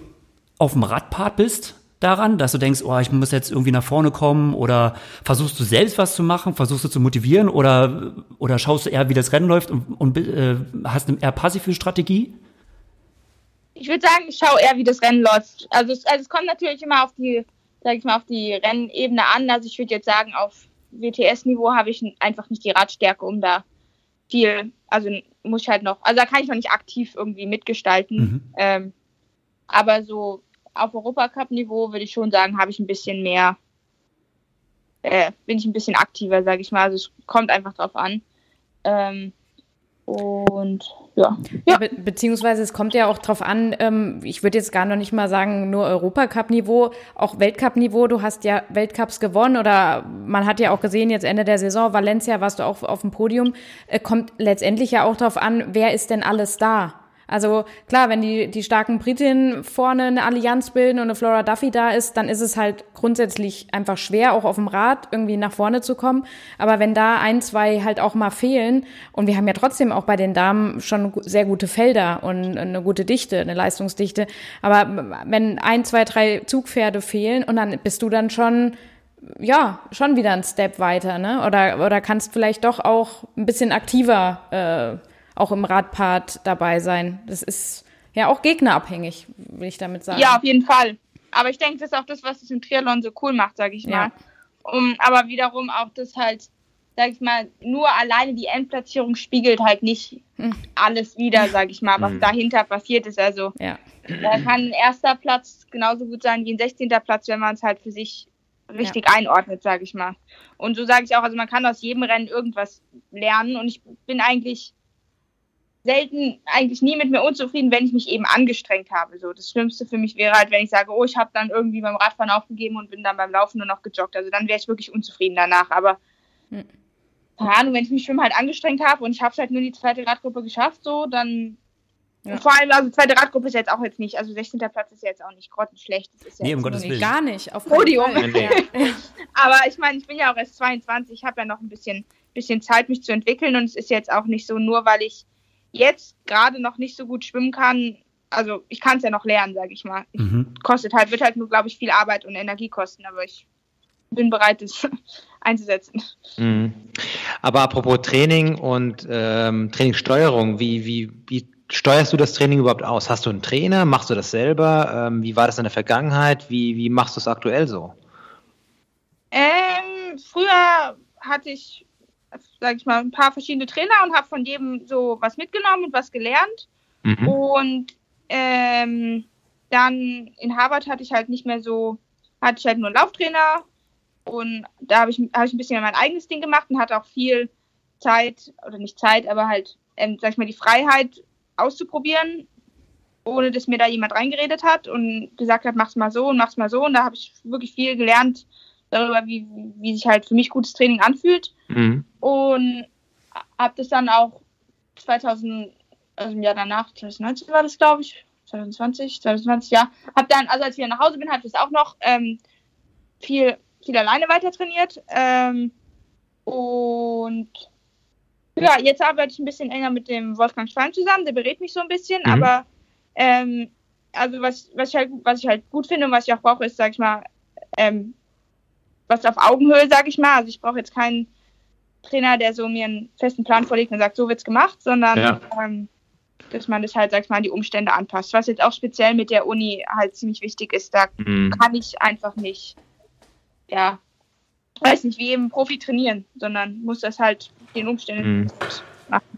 A: auf dem Radpart bist, daran, dass du denkst, oh, ich muss jetzt irgendwie nach vorne kommen oder versuchst du selbst was zu machen, versuchst du zu motivieren oder, oder schaust du eher, wie das Rennen läuft und, und äh, hast eine eher passive Strategie?
D: Ich würde sagen, ich schaue eher, wie das Rennen läuft. Also es, also es kommt natürlich immer auf die, sag ich mal, auf die Rennebene an. Also ich würde jetzt sagen, auf WTS-Niveau habe ich einfach nicht die Radstärke, um da viel, also muss ich halt noch, also da kann ich noch nicht aktiv irgendwie mitgestalten. Mhm. Ähm, aber so auf Europacup-Niveau würde ich schon sagen, habe ich ein bisschen mehr, äh, bin ich ein bisschen aktiver, sage ich mal. Also es kommt einfach drauf an. Ähm, und ja. ja.
B: Be beziehungsweise es kommt ja auch drauf an, ähm, ich würde jetzt gar noch nicht mal sagen, nur Europacup-Niveau, auch Weltcup-Niveau. Du hast ja Weltcups gewonnen oder man hat ja auch gesehen, jetzt Ende der Saison, Valencia warst du auch auf dem Podium. Äh, kommt letztendlich ja auch drauf an, wer ist denn alles da? Also klar, wenn die, die starken Britinnen vorne eine Allianz bilden und eine Flora Duffy da ist, dann ist es halt grundsätzlich einfach schwer, auch auf dem Rad irgendwie nach vorne zu kommen. Aber wenn da ein, zwei halt auch mal fehlen, und wir haben ja trotzdem auch bei den Damen schon sehr gute Felder und eine gute Dichte, eine Leistungsdichte. Aber wenn ein, zwei, drei Zugpferde fehlen und dann bist du dann schon ja, schon wieder ein Step weiter, ne? Oder, oder kannst vielleicht doch auch ein bisschen aktiver äh, auch im Radpart dabei sein. Das ist ja auch gegnerabhängig, will ich damit sagen.
D: Ja, auf jeden Fall. Aber ich denke, das ist auch das, was es im Triathlon so cool macht, sage ich mal. Ja. Um, aber wiederum auch das halt, sag ich mal, nur alleine die Endplatzierung spiegelt halt nicht hm. alles wieder, sag ich mal, was hm. dahinter passiert ist. Also ja. da kann ein erster Platz genauso gut sein wie ein 16. Platz, wenn man es halt für sich richtig ja. einordnet, sage ich mal. Und so sage ich auch, also man kann aus jedem Rennen irgendwas lernen und ich bin eigentlich selten, eigentlich nie mit mir unzufrieden, wenn ich mich eben angestrengt habe. So, das Schlimmste für mich wäre halt, wenn ich sage, oh, ich habe dann irgendwie beim Radfahren aufgegeben und bin dann beim Laufen nur noch gejoggt. Also dann wäre ich wirklich unzufrieden danach. Aber hm. keine Ahnung, wenn ich mich Schwimmen halt angestrengt habe und ich habe es halt nur die zweite Radgruppe geschafft, so, dann Ja. Vor allem, also zweite Radgruppe ist jetzt auch jetzt nicht, also 16. Platz ist jetzt auch nicht grottenschlecht. Das ist
B: nee, um Gottes Willen. Gar nicht,
D: auf Podium. [LAUGHS] Aber ich meine, ich bin ja auch erst 22, ich habe ja noch ein bisschen, bisschen Zeit, mich zu entwickeln und es ist jetzt auch nicht so, nur weil ich jetzt gerade noch nicht so gut schwimmen kann, also ich kann es ja noch lernen, sage ich mal. Mhm. Kostet halt, wird halt nur, glaube ich, viel Arbeit und Energie kosten, aber ich bin bereit, es [LAUGHS] einzusetzen.
C: Mhm. Aber apropos Training und ähm, Trainingssteuerung, wie, wie, wie steuerst du das Training überhaupt aus? Hast du einen Trainer? Machst du das selber? Ähm, wie war das in der Vergangenheit? Wie, wie machst du es aktuell so?
D: Ähm, früher hatte ich, sag ich mal, ein paar verschiedene Trainer und habe von jedem so was mitgenommen und was gelernt. Mhm. Und ähm, dann in Harvard hatte ich halt nicht mehr so, hatte ich halt nur einen Lauftrainer und da habe ich, hab ich ein bisschen mein eigenes Ding gemacht und hatte auch viel Zeit, oder nicht Zeit, aber halt, ähm, sag ich mal, die Freiheit auszuprobieren, ohne dass mir da jemand reingeredet hat und gesagt hat, mach's mal so und mach's mal so. Und da habe ich wirklich viel gelernt darüber, wie, wie sich halt für mich gutes Training anfühlt. Mhm. Und habe das dann auch 2000, also im Jahr danach, 2019 war das, glaube ich, 2020, 2020, ja. Hab dann, also als ich wieder nach Hause bin, habe ich das auch noch ähm, viel, viel alleine weiter trainiert. Ähm, und ja, jetzt arbeite ich ein bisschen enger mit dem Wolfgang Schwein zusammen, der berät mich so ein bisschen, mhm. aber ähm, also was, was, ich halt, was ich halt gut finde und was ich auch brauche, ist, sag ich mal, ähm, was auf Augenhöhe, sag ich mal. Also ich brauche jetzt keinen Trainer, der so mir einen festen Plan vorlegt und sagt, so wird's gemacht, sondern ja. ähm, dass man das halt, sag ich mal, an die Umstände anpasst. Was jetzt auch speziell mit der Uni halt ziemlich wichtig ist, da mhm. kann ich einfach nicht, ja, weiß nicht, wie eben Profi trainieren, sondern muss das halt den Umständen mhm. machen.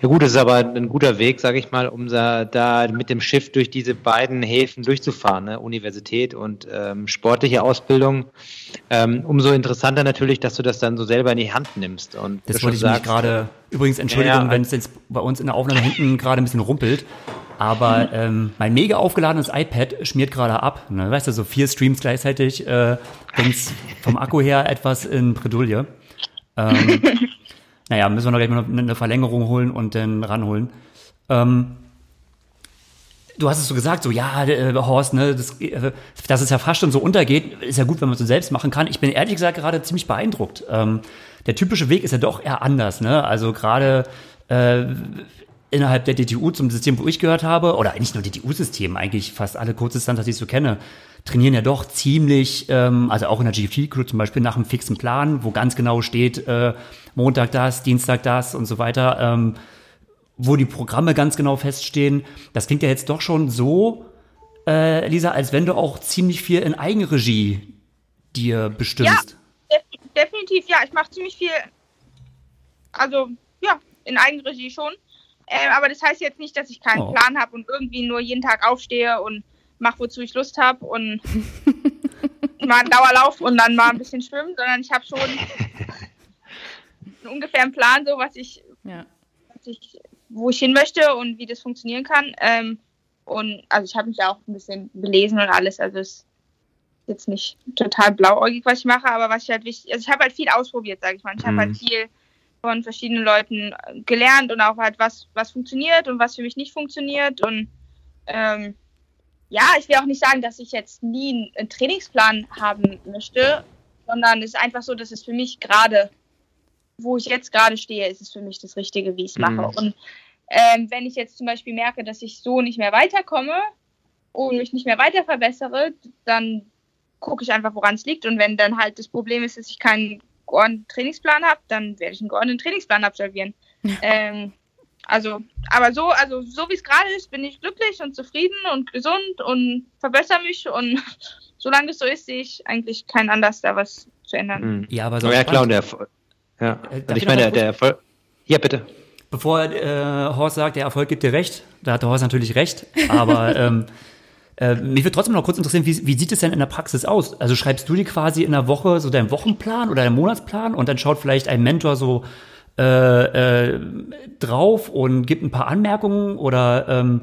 C: Ja gut, das ist aber ein guter Weg, sage ich mal, um da, da, mit dem Schiff durch diese beiden Häfen durchzufahren, ne? Universität und ähm, sportliche Ausbildung. Ähm, umso interessanter natürlich, dass du das dann so selber in die Hand nimmst. Und
A: das wollte ich sagst, mich gerade, übrigens Entschuldigung, ja, wenn es jetzt bei uns in der Aufnahme hinten gerade ein bisschen rumpelt, aber ähm, mein mega aufgeladenes iPad schmiert gerade ab. Ne? Weißt du, so vier Streams gleichzeitig äh, bringt vom Akku her etwas in Bredouille. Ähm, [LAUGHS] naja, müssen wir noch gleich mal eine Verlängerung holen und dann ranholen. Ähm, du hast es so gesagt, so ja, äh, Horst, ne, das, äh, dass es ja fast schon so untergeht, ist ja gut, wenn man es so selbst machen kann. Ich bin ehrlich gesagt gerade ziemlich beeindruckt. Ähm, der typische Weg ist ja doch eher anders, ne? Also gerade äh, innerhalb der DTU zum System, wo ich gehört habe, oder nicht nur DTU-System, eigentlich fast alle Kurzdistanz, die ich so kenne, trainieren ja doch ziemlich, ähm, also auch in der GFT-Crew zum Beispiel nach einem fixen Plan, wo ganz genau steht, äh, Montag das, Dienstag das und so weiter, ähm, wo die Programme ganz genau feststehen. Das klingt ja jetzt doch schon so, äh, Lisa, als wenn du auch ziemlich viel in Eigenregie dir bestimmst.
D: Ja, definitiv, ja. Ich mache ziemlich viel, also ja, in Eigenregie schon. Äh, aber das heißt jetzt nicht, dass ich keinen oh. Plan habe und irgendwie nur jeden Tag aufstehe und mache, wozu ich Lust habe und [LAUGHS] mal einen Dauerlauf und dann mal ein bisschen schwimmen, sondern ich habe schon [LAUGHS] ungefähr einen Plan, so was ich, ja. was ich, wo ich hin möchte und wie das funktionieren kann. Ähm, und also ich habe mich auch ein bisschen belesen und alles. Also es ist jetzt nicht total blauäugig, was ich mache, aber was ich halt wichtig, also ich habe halt viel ausprobiert, sage ich mal. Ich mhm. habe halt viel von verschiedenen Leuten gelernt und auch halt was, was funktioniert und was für mich nicht funktioniert und ähm, ja, ich will auch nicht sagen, dass ich jetzt nie einen Trainingsplan haben möchte, sondern es ist einfach so, dass es für mich gerade, wo ich jetzt gerade stehe, ist es für mich das Richtige, wie ich es mache. Mhm. Und ähm, wenn ich jetzt zum Beispiel merke, dass ich so nicht mehr weiterkomme und mich nicht mehr weiter verbessere, dann gucke ich einfach, woran es liegt. Und wenn dann halt das Problem ist, dass ich keinen geordneten Trainingsplan habe, dann werde ich einen geordneten Trainingsplan absolvieren. [LAUGHS] ähm, also, aber so, also so wie es gerade ist, bin ich glücklich und zufrieden und gesund und verbessere mich und [LAUGHS] solange es so ist, sehe ich eigentlich keinen Anlass, da was zu ändern.
C: Mhm. Ja, aber so. Oh, ja, klar, und der Erfolg. Ja, äh, ich meine, der, der Erfolg. Ja, bitte.
A: Bevor äh, Horst sagt, der Erfolg gibt dir recht, da hat der Horst natürlich recht, aber [LAUGHS] ähm, äh, mich würde trotzdem noch kurz interessieren, wie, wie sieht es denn in der Praxis aus? Also schreibst du dir quasi in der Woche so deinen Wochenplan oder deinen Monatsplan und dann schaut vielleicht ein Mentor so äh, äh, drauf und gibt ein paar Anmerkungen oder ähm,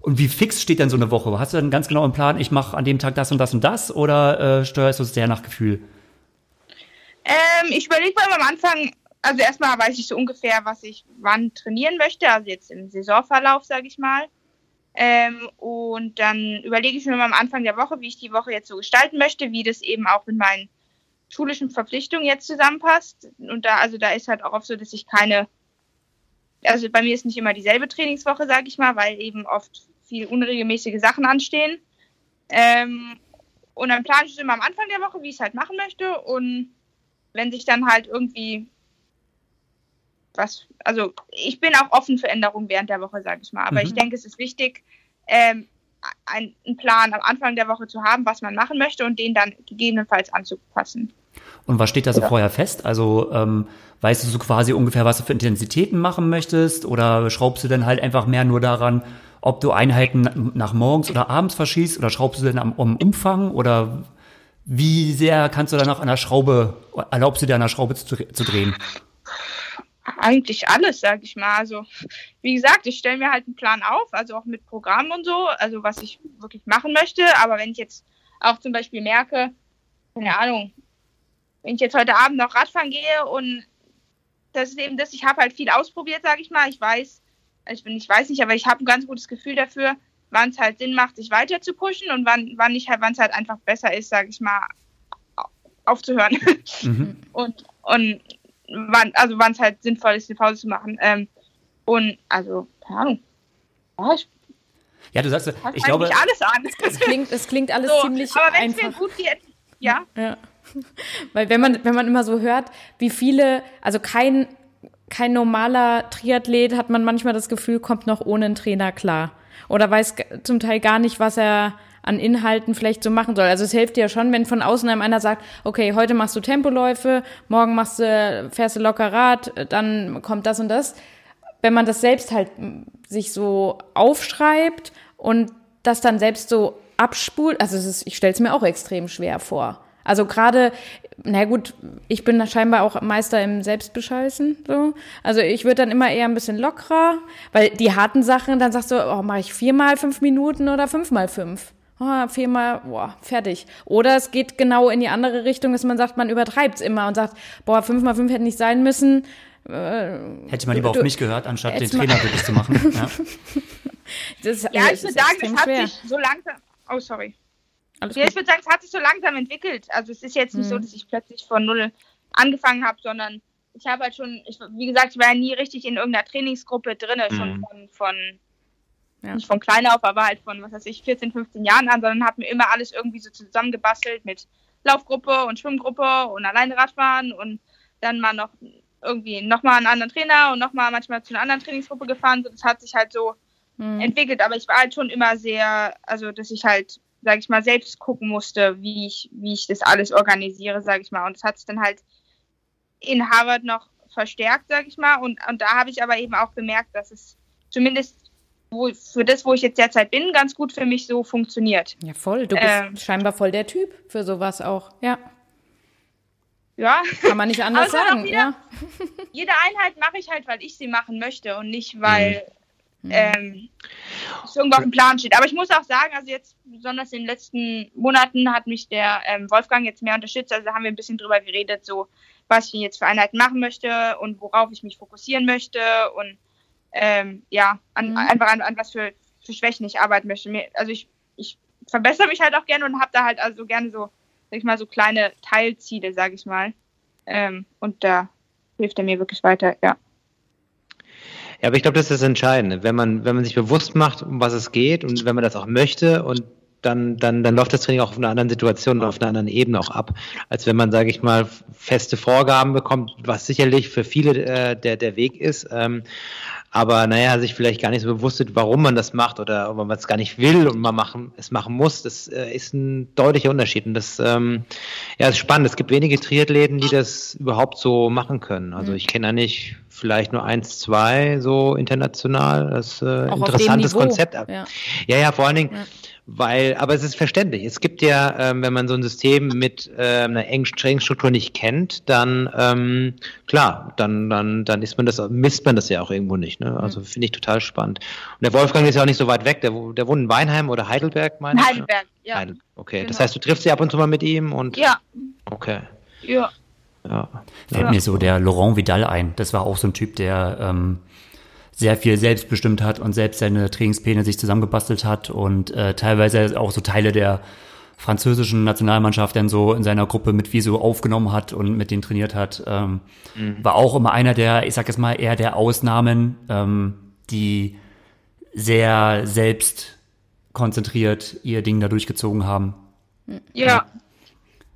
A: und wie fix steht denn so eine Woche? Hast du dann ganz genau im Plan, ich mache an dem Tag das und das und das oder äh, steuerst du es sehr nach Gefühl?
D: Ähm, ich überlege mal am Anfang, also erstmal weiß ich so ungefähr, was ich wann trainieren möchte, also jetzt im Saisonverlauf, sage ich mal. Ähm, und dann überlege ich mir mal am Anfang der Woche, wie ich die Woche jetzt so gestalten möchte, wie das eben auch mit meinen schulischen Verpflichtungen jetzt zusammenpasst. Und da, also da ist halt auch oft so, dass ich keine, also bei mir ist nicht immer dieselbe Trainingswoche, sage ich mal, weil eben oft viel unregelmäßige Sachen anstehen. Ähm, und dann plane ich es immer am Anfang der Woche, wie ich es halt machen möchte. Und wenn sich dann halt irgendwie was, also ich bin auch offen für Änderungen während der Woche, sage ich mal. Aber mhm. ich denke, es ist wichtig, ähm, einen Plan am Anfang der Woche zu haben, was man machen möchte und den dann gegebenenfalls anzupassen.
A: Und was steht da so ja. vorher fest? Also ähm, weißt du so quasi ungefähr, was du für Intensitäten machen möchtest? Oder schraubst du dann halt einfach mehr nur daran, ob du Einheiten nach morgens oder abends verschießt? Oder schraubst du denn am, am Umfang? Oder wie sehr kannst du dann auch an der Schraube, erlaubst du dir an der Schraube zu, zu drehen?
D: Eigentlich alles, sag ich mal. Also, wie gesagt, ich stelle mir halt einen Plan auf, also auch mit Programm und so, also was ich wirklich machen möchte. Aber wenn ich jetzt auch zum Beispiel merke, keine Ahnung, wenn ich jetzt heute Abend noch Radfahren gehe und das ist eben das, ich habe halt viel ausprobiert, sag ich mal. Ich weiß, ich bin, ich weiß nicht, aber ich habe ein ganz gutes Gefühl dafür, wann es halt Sinn macht, sich weiter zu pushen und wann, wann ich halt, wann es halt einfach besser ist, sag ich mal, aufzuhören. Mhm. [LAUGHS] Und, und wann, also wann es halt sinnvoll ist, eine Pause zu machen. Ähm, und also, keine Ahnung. Ja, ich,
A: ja, du sagst, ich glaube,
B: alles an. Es klingt, es klingt [LAUGHS] alles so, ziemlich aber wenn es mir gut geht, ja. ja. [LAUGHS] Weil wenn man, wenn man immer so hört, wie viele, also kein, kein normaler Triathlet hat man manchmal das Gefühl, kommt noch ohne einen Trainer klar. Oder weiß zum Teil gar nicht, was er an Inhalten vielleicht so machen soll. Also es hilft dir ja schon, wenn von außen einem einer sagt, okay, heute machst du Tempoläufe, morgen machst du, fährst du locker Rad, dann kommt das und das. Wenn man das selbst halt sich so aufschreibt und das dann selbst so abspult, also ist, ich stelle es mir auch extrem schwer vor. Also gerade, na gut, ich bin da scheinbar auch Meister im Selbstbescheißen. So. Also ich würde dann immer eher ein bisschen lockerer, weil die harten Sachen, dann sagst du, oh, mache ich viermal fünf Minuten oder fünfmal fünf oh, viermal, boah, fertig. Oder es geht genau in die andere Richtung, dass man sagt, man übertreibt es immer und sagt, boah, fünf mal fünf hätte nicht sein müssen.
A: Äh, Hätte man lieber du, auf mich gehört, anstatt den Trainer wirklich zu machen. [LAUGHS] ja,
D: das, ja ich würde sagen, es hat schwer. sich so langsam. Oh, sorry. Alles ja, ich würde sagen, es hat sich so langsam entwickelt. Also es ist jetzt nicht hm. so, dass ich plötzlich von null angefangen habe, sondern ich habe halt schon, ich, wie gesagt, ich war ja nie richtig in irgendeiner Trainingsgruppe drin, mhm. schon von, von ja. Nicht von klein auf, aber halt von, was weiß ich, 14, 15 Jahren an, sondern habe mir immer alles irgendwie so zusammengebastelt mit Laufgruppe und Schwimmgruppe und alleine Radfahren und dann mal noch irgendwie nochmal einen anderen Trainer und nochmal manchmal zu einer anderen Trainingsgruppe gefahren. Das hat sich halt so mhm. entwickelt, aber ich war halt schon immer sehr, also dass ich halt, sag ich mal, selbst gucken musste, wie ich, wie ich das alles organisiere, sag ich mal. Und das hat sich dann halt in Harvard noch verstärkt, sag ich mal. Und, und da habe ich aber eben auch gemerkt, dass es zumindest wo, für das, wo ich jetzt derzeit bin, ganz gut für mich so funktioniert.
B: Ja, voll. Du bist ähm, scheinbar voll der Typ für sowas auch. Ja.
D: Ja.
B: Kann man nicht anders sagen. Wieder, ja. [LAUGHS]
D: Jede Einheit mache ich halt, weil ich sie machen möchte und nicht, weil mhm. ähm, es irgendwo auf dem Plan steht. Aber ich muss auch sagen, also jetzt besonders in den letzten Monaten hat mich der ähm, Wolfgang jetzt mehr unterstützt. Also haben wir ein bisschen drüber geredet, so was ich jetzt für Einheiten machen möchte und worauf ich mich fokussieren möchte und ähm, ja, an, mhm. einfach an, an was für, für Schwächen ich arbeiten möchte. Mir, also ich, ich verbessere mich halt auch gerne und habe da halt also gerne so, sag ich mal, so kleine Teilziele, sag ich mal. Ähm, und da hilft er mir wirklich weiter, ja.
C: Ja, aber ich glaube, das ist das Entscheidende. Wenn man, wenn man sich bewusst macht, um was es geht und wenn man das auch möchte und dann, dann, dann läuft das Training auch auf einer anderen Situation und auf einer anderen Ebene auch ab, als wenn man, sage ich mal, feste Vorgaben bekommt, was sicherlich für viele äh, der, der Weg ist. Ähm, aber naja, sich vielleicht gar nicht so bewusst ist, warum man das macht oder ob man es gar nicht will und man machen, es machen muss, das äh, ist ein deutlicher Unterschied. Und das ähm, ja, ist spannend. Es gibt wenige Triathleten, die das überhaupt so machen können. Also mhm. ich kenne nicht vielleicht nur eins, zwei so international. Das ist äh, interessantes Konzept. Ja. ja, ja, vor allen Dingen. Ja weil, aber es ist verständlich. Es gibt ja, ähm, wenn man so ein System mit äh, einer engen Trainingsstruktur nicht kennt, dann ähm, klar, dann, dann, dann ist man das, misst man das ja auch irgendwo nicht. Ne? Also mhm. finde ich total spannend. Und der Wolfgang ist ja auch nicht so weit weg. Der, der wohnt in Weinheim oder Heidelberg, meinst
D: du? Heidelberg, ja.
C: Heidel okay, genau. das heißt, du triffst dich ab und zu mal mit ihm und.
D: Ja.
C: Okay.
D: Ja.
A: Ja. Fällt ja. mir so der Laurent Vidal ein. Das war auch so ein Typ, der ähm, sehr viel selbstbestimmt hat und selbst seine Trainingspläne sich zusammengebastelt hat und äh, teilweise auch so Teile der französischen Nationalmannschaft dann so in seiner Gruppe mit wie so aufgenommen hat und mit denen trainiert hat. Ähm, mhm. War auch immer einer der, ich sag jetzt mal, eher der Ausnahmen, ähm, die sehr selbst konzentriert ihr Ding da durchgezogen haben.
D: Ja.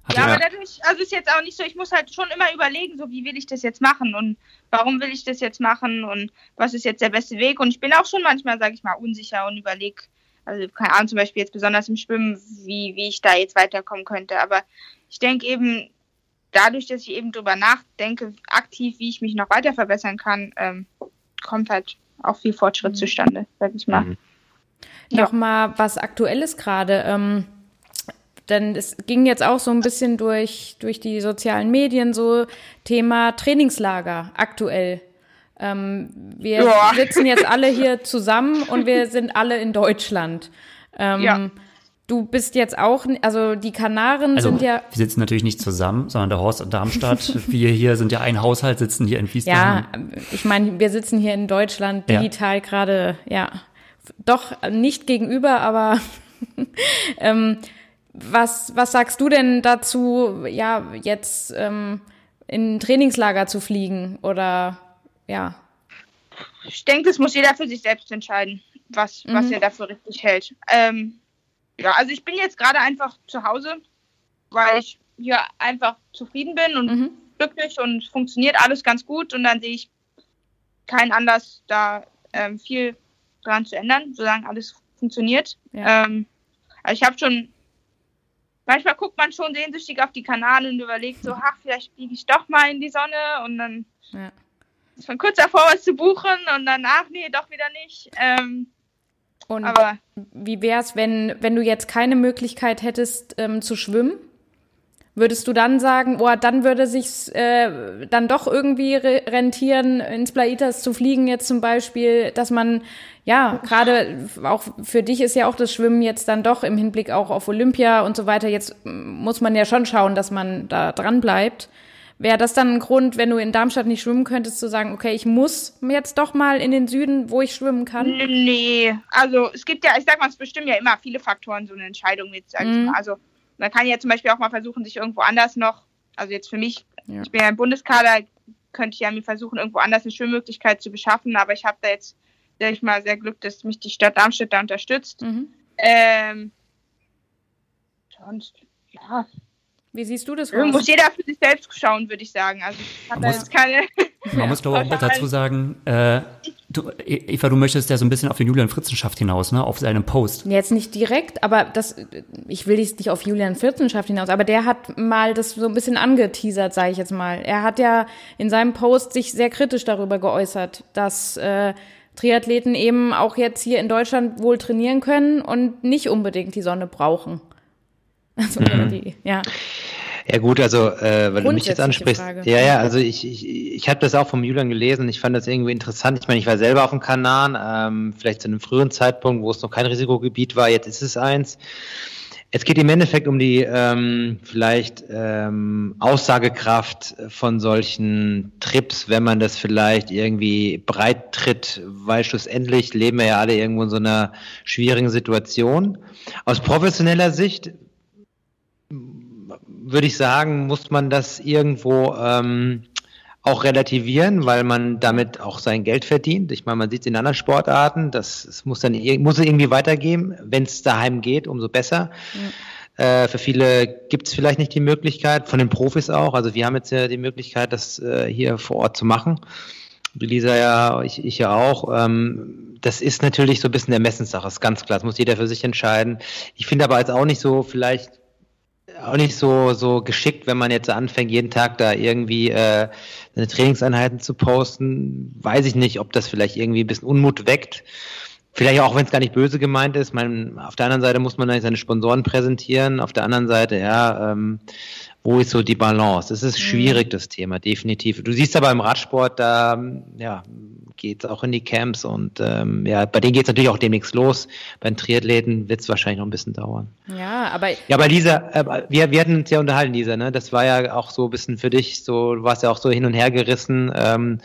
D: Hat ja, aber dadurch, also ist jetzt auch nicht so, ich muss halt schon immer überlegen, so wie will ich das jetzt machen und warum will ich das jetzt machen und was ist jetzt der beste Weg und ich bin auch schon manchmal, sage ich mal, unsicher und überlege, also keine Ahnung, zum Beispiel jetzt besonders im Schwimmen, wie, wie ich da jetzt weiterkommen könnte, aber ich denke eben, dadurch, dass ich eben drüber nachdenke, aktiv, wie ich mich noch weiter verbessern kann, ähm, kommt halt auch viel Fortschritt mhm. zustande, sag ich mal. Mhm.
B: Ja. Nochmal was Aktuelles gerade. Ähm denn es ging jetzt auch so ein bisschen durch, durch die sozialen Medien so Thema Trainingslager aktuell. Ähm, wir ja. sitzen jetzt alle hier [LAUGHS] zusammen und wir sind alle in Deutschland. Ähm, ja. Du bist jetzt auch, also die Kanaren
A: also,
B: sind ja.
A: Wir sitzen natürlich nicht zusammen, sondern der Horst und Darmstadt. [LAUGHS] wir hier sind ja ein Haushalt, sitzen hier in Wiesbaden.
B: Ja, ich meine, wir sitzen hier in Deutschland digital ja. gerade, ja, doch nicht gegenüber, aber [LAUGHS] ähm, was, was sagst du denn dazu, ja, jetzt ähm, in ein Trainingslager zu fliegen oder ja?
D: Ich denke, das muss jeder für sich selbst entscheiden, was, mhm. was er dafür richtig hält. Ähm, ja, also ich bin jetzt gerade einfach zu Hause, weil ich hier einfach zufrieden bin und mhm. glücklich und funktioniert alles ganz gut und dann sehe ich keinen Anlass, da ähm, viel dran zu ändern, solange alles funktioniert. Ja. Ähm, also ich habe schon manchmal guckt man schon sehnsüchtig auf die Kanäle und überlegt so, ach, vielleicht fliege ich doch mal in die Sonne und dann ja. ist man kurz davor, was zu buchen und dann, ach nee, doch wieder nicht. Ähm,
B: und aber, wie wäre es, wenn, wenn du jetzt keine Möglichkeit hättest ähm, zu schwimmen? Würdest du dann sagen, oh, dann würde sich äh, dann doch irgendwie rentieren, ins Plaitas zu fliegen jetzt zum Beispiel, dass man ja gerade auch für dich ist ja auch das Schwimmen jetzt dann doch im Hinblick auch auf Olympia und so weiter. Jetzt muss man ja schon schauen, dass man da dran bleibt. Wäre das dann ein Grund, wenn du in Darmstadt nicht schwimmen könntest, zu sagen, okay, ich muss jetzt doch mal in den Süden, wo ich schwimmen kann?
D: Nee, also es gibt ja, ich sag mal, es bestimmen ja immer viele Faktoren, so eine Entscheidung jetzt, mhm. Also man kann ja zum Beispiel auch mal versuchen, sich irgendwo anders noch, also jetzt für mich, ja. ich bin ja im Bundeskader, könnte ich ja mir versuchen, irgendwo anders eine Schwimmmöglichkeit zu beschaffen, aber ich habe da jetzt, sag ich mal, sehr Glück, dass mich die Stadt Darmstadt da unterstützt. Mhm. Ähm, sonst, ja,
B: wie siehst du das?
D: Raus? Muss jeder für sich selbst schauen, würde ich sagen. Also ich habe jetzt keine.
A: Man muss doch auch [LAUGHS] dazu sagen, äh, du, Eva, du möchtest ja so ein bisschen auf den Julian Fritzenschaft hinaus, ne? Auf seinem Post.
B: Jetzt nicht direkt, aber das, ich will nicht auf Julian Fritzenschaft hinaus, aber der hat mal das so ein bisschen angeteasert, sage ich jetzt mal. Er hat ja in seinem Post sich sehr kritisch darüber geäußert, dass äh, Triathleten eben auch jetzt hier in Deutschland wohl trainieren können und nicht unbedingt die Sonne brauchen. [LAUGHS] Also mhm. die, ja.
C: Ja gut, also äh, weil du mich jetzt ansprichst. Frage. Ja, ja, also ich, ich, ich habe das auch vom Julian gelesen. Ich fand das irgendwie interessant. Ich meine, ich war selber auf dem Kanal, ähm, vielleicht zu einem früheren Zeitpunkt, wo es noch kein Risikogebiet war. Jetzt ist es eins. Es geht im Endeffekt um die ähm, vielleicht ähm, Aussagekraft von solchen Trips, wenn man das vielleicht irgendwie breit tritt, weil schlussendlich leben wir ja alle irgendwo in so einer schwierigen Situation. Aus professioneller Sicht würde ich sagen, muss man das irgendwo ähm, auch relativieren, weil man damit auch sein Geld verdient. Ich meine, man sieht es in anderen Sportarten, das, das muss dann muss es irgendwie weitergeben. Wenn es daheim geht, umso besser. Ja. Äh, für viele gibt es vielleicht nicht die Möglichkeit, von den Profis auch. Also wir haben jetzt ja die Möglichkeit, das äh, hier vor Ort zu machen. Lisa ja, ich, ich ja auch. Ähm, das ist natürlich so ein bisschen der Messenssache, ist ganz klar. Das muss jeder für sich entscheiden. Ich finde aber jetzt auch nicht so vielleicht auch nicht so, so geschickt, wenn man jetzt anfängt, jeden Tag da irgendwie äh, seine Trainingseinheiten zu posten. Weiß ich nicht, ob das vielleicht irgendwie ein bisschen Unmut weckt. Vielleicht auch, wenn es gar nicht böse gemeint ist. Man, auf der anderen Seite muss man dann seine Sponsoren präsentieren. Auf der anderen Seite, ja, ähm, wo ist so die Balance? Das ist mhm. schwierig, das Thema, definitiv. Du siehst aber im Radsport, da ja, geht auch in die Camps und ähm, ja, bei denen geht es natürlich auch demnächst los. Bei den Triathleten wird es wahrscheinlich noch ein bisschen dauern.
B: Ja, aber.
C: Ja, aber Lisa, äh, wir, wir hatten uns ja unterhalten, Lisa, ne? Das war ja auch so ein bisschen für dich, so, du warst ja auch so hin und her gerissen. Ähm,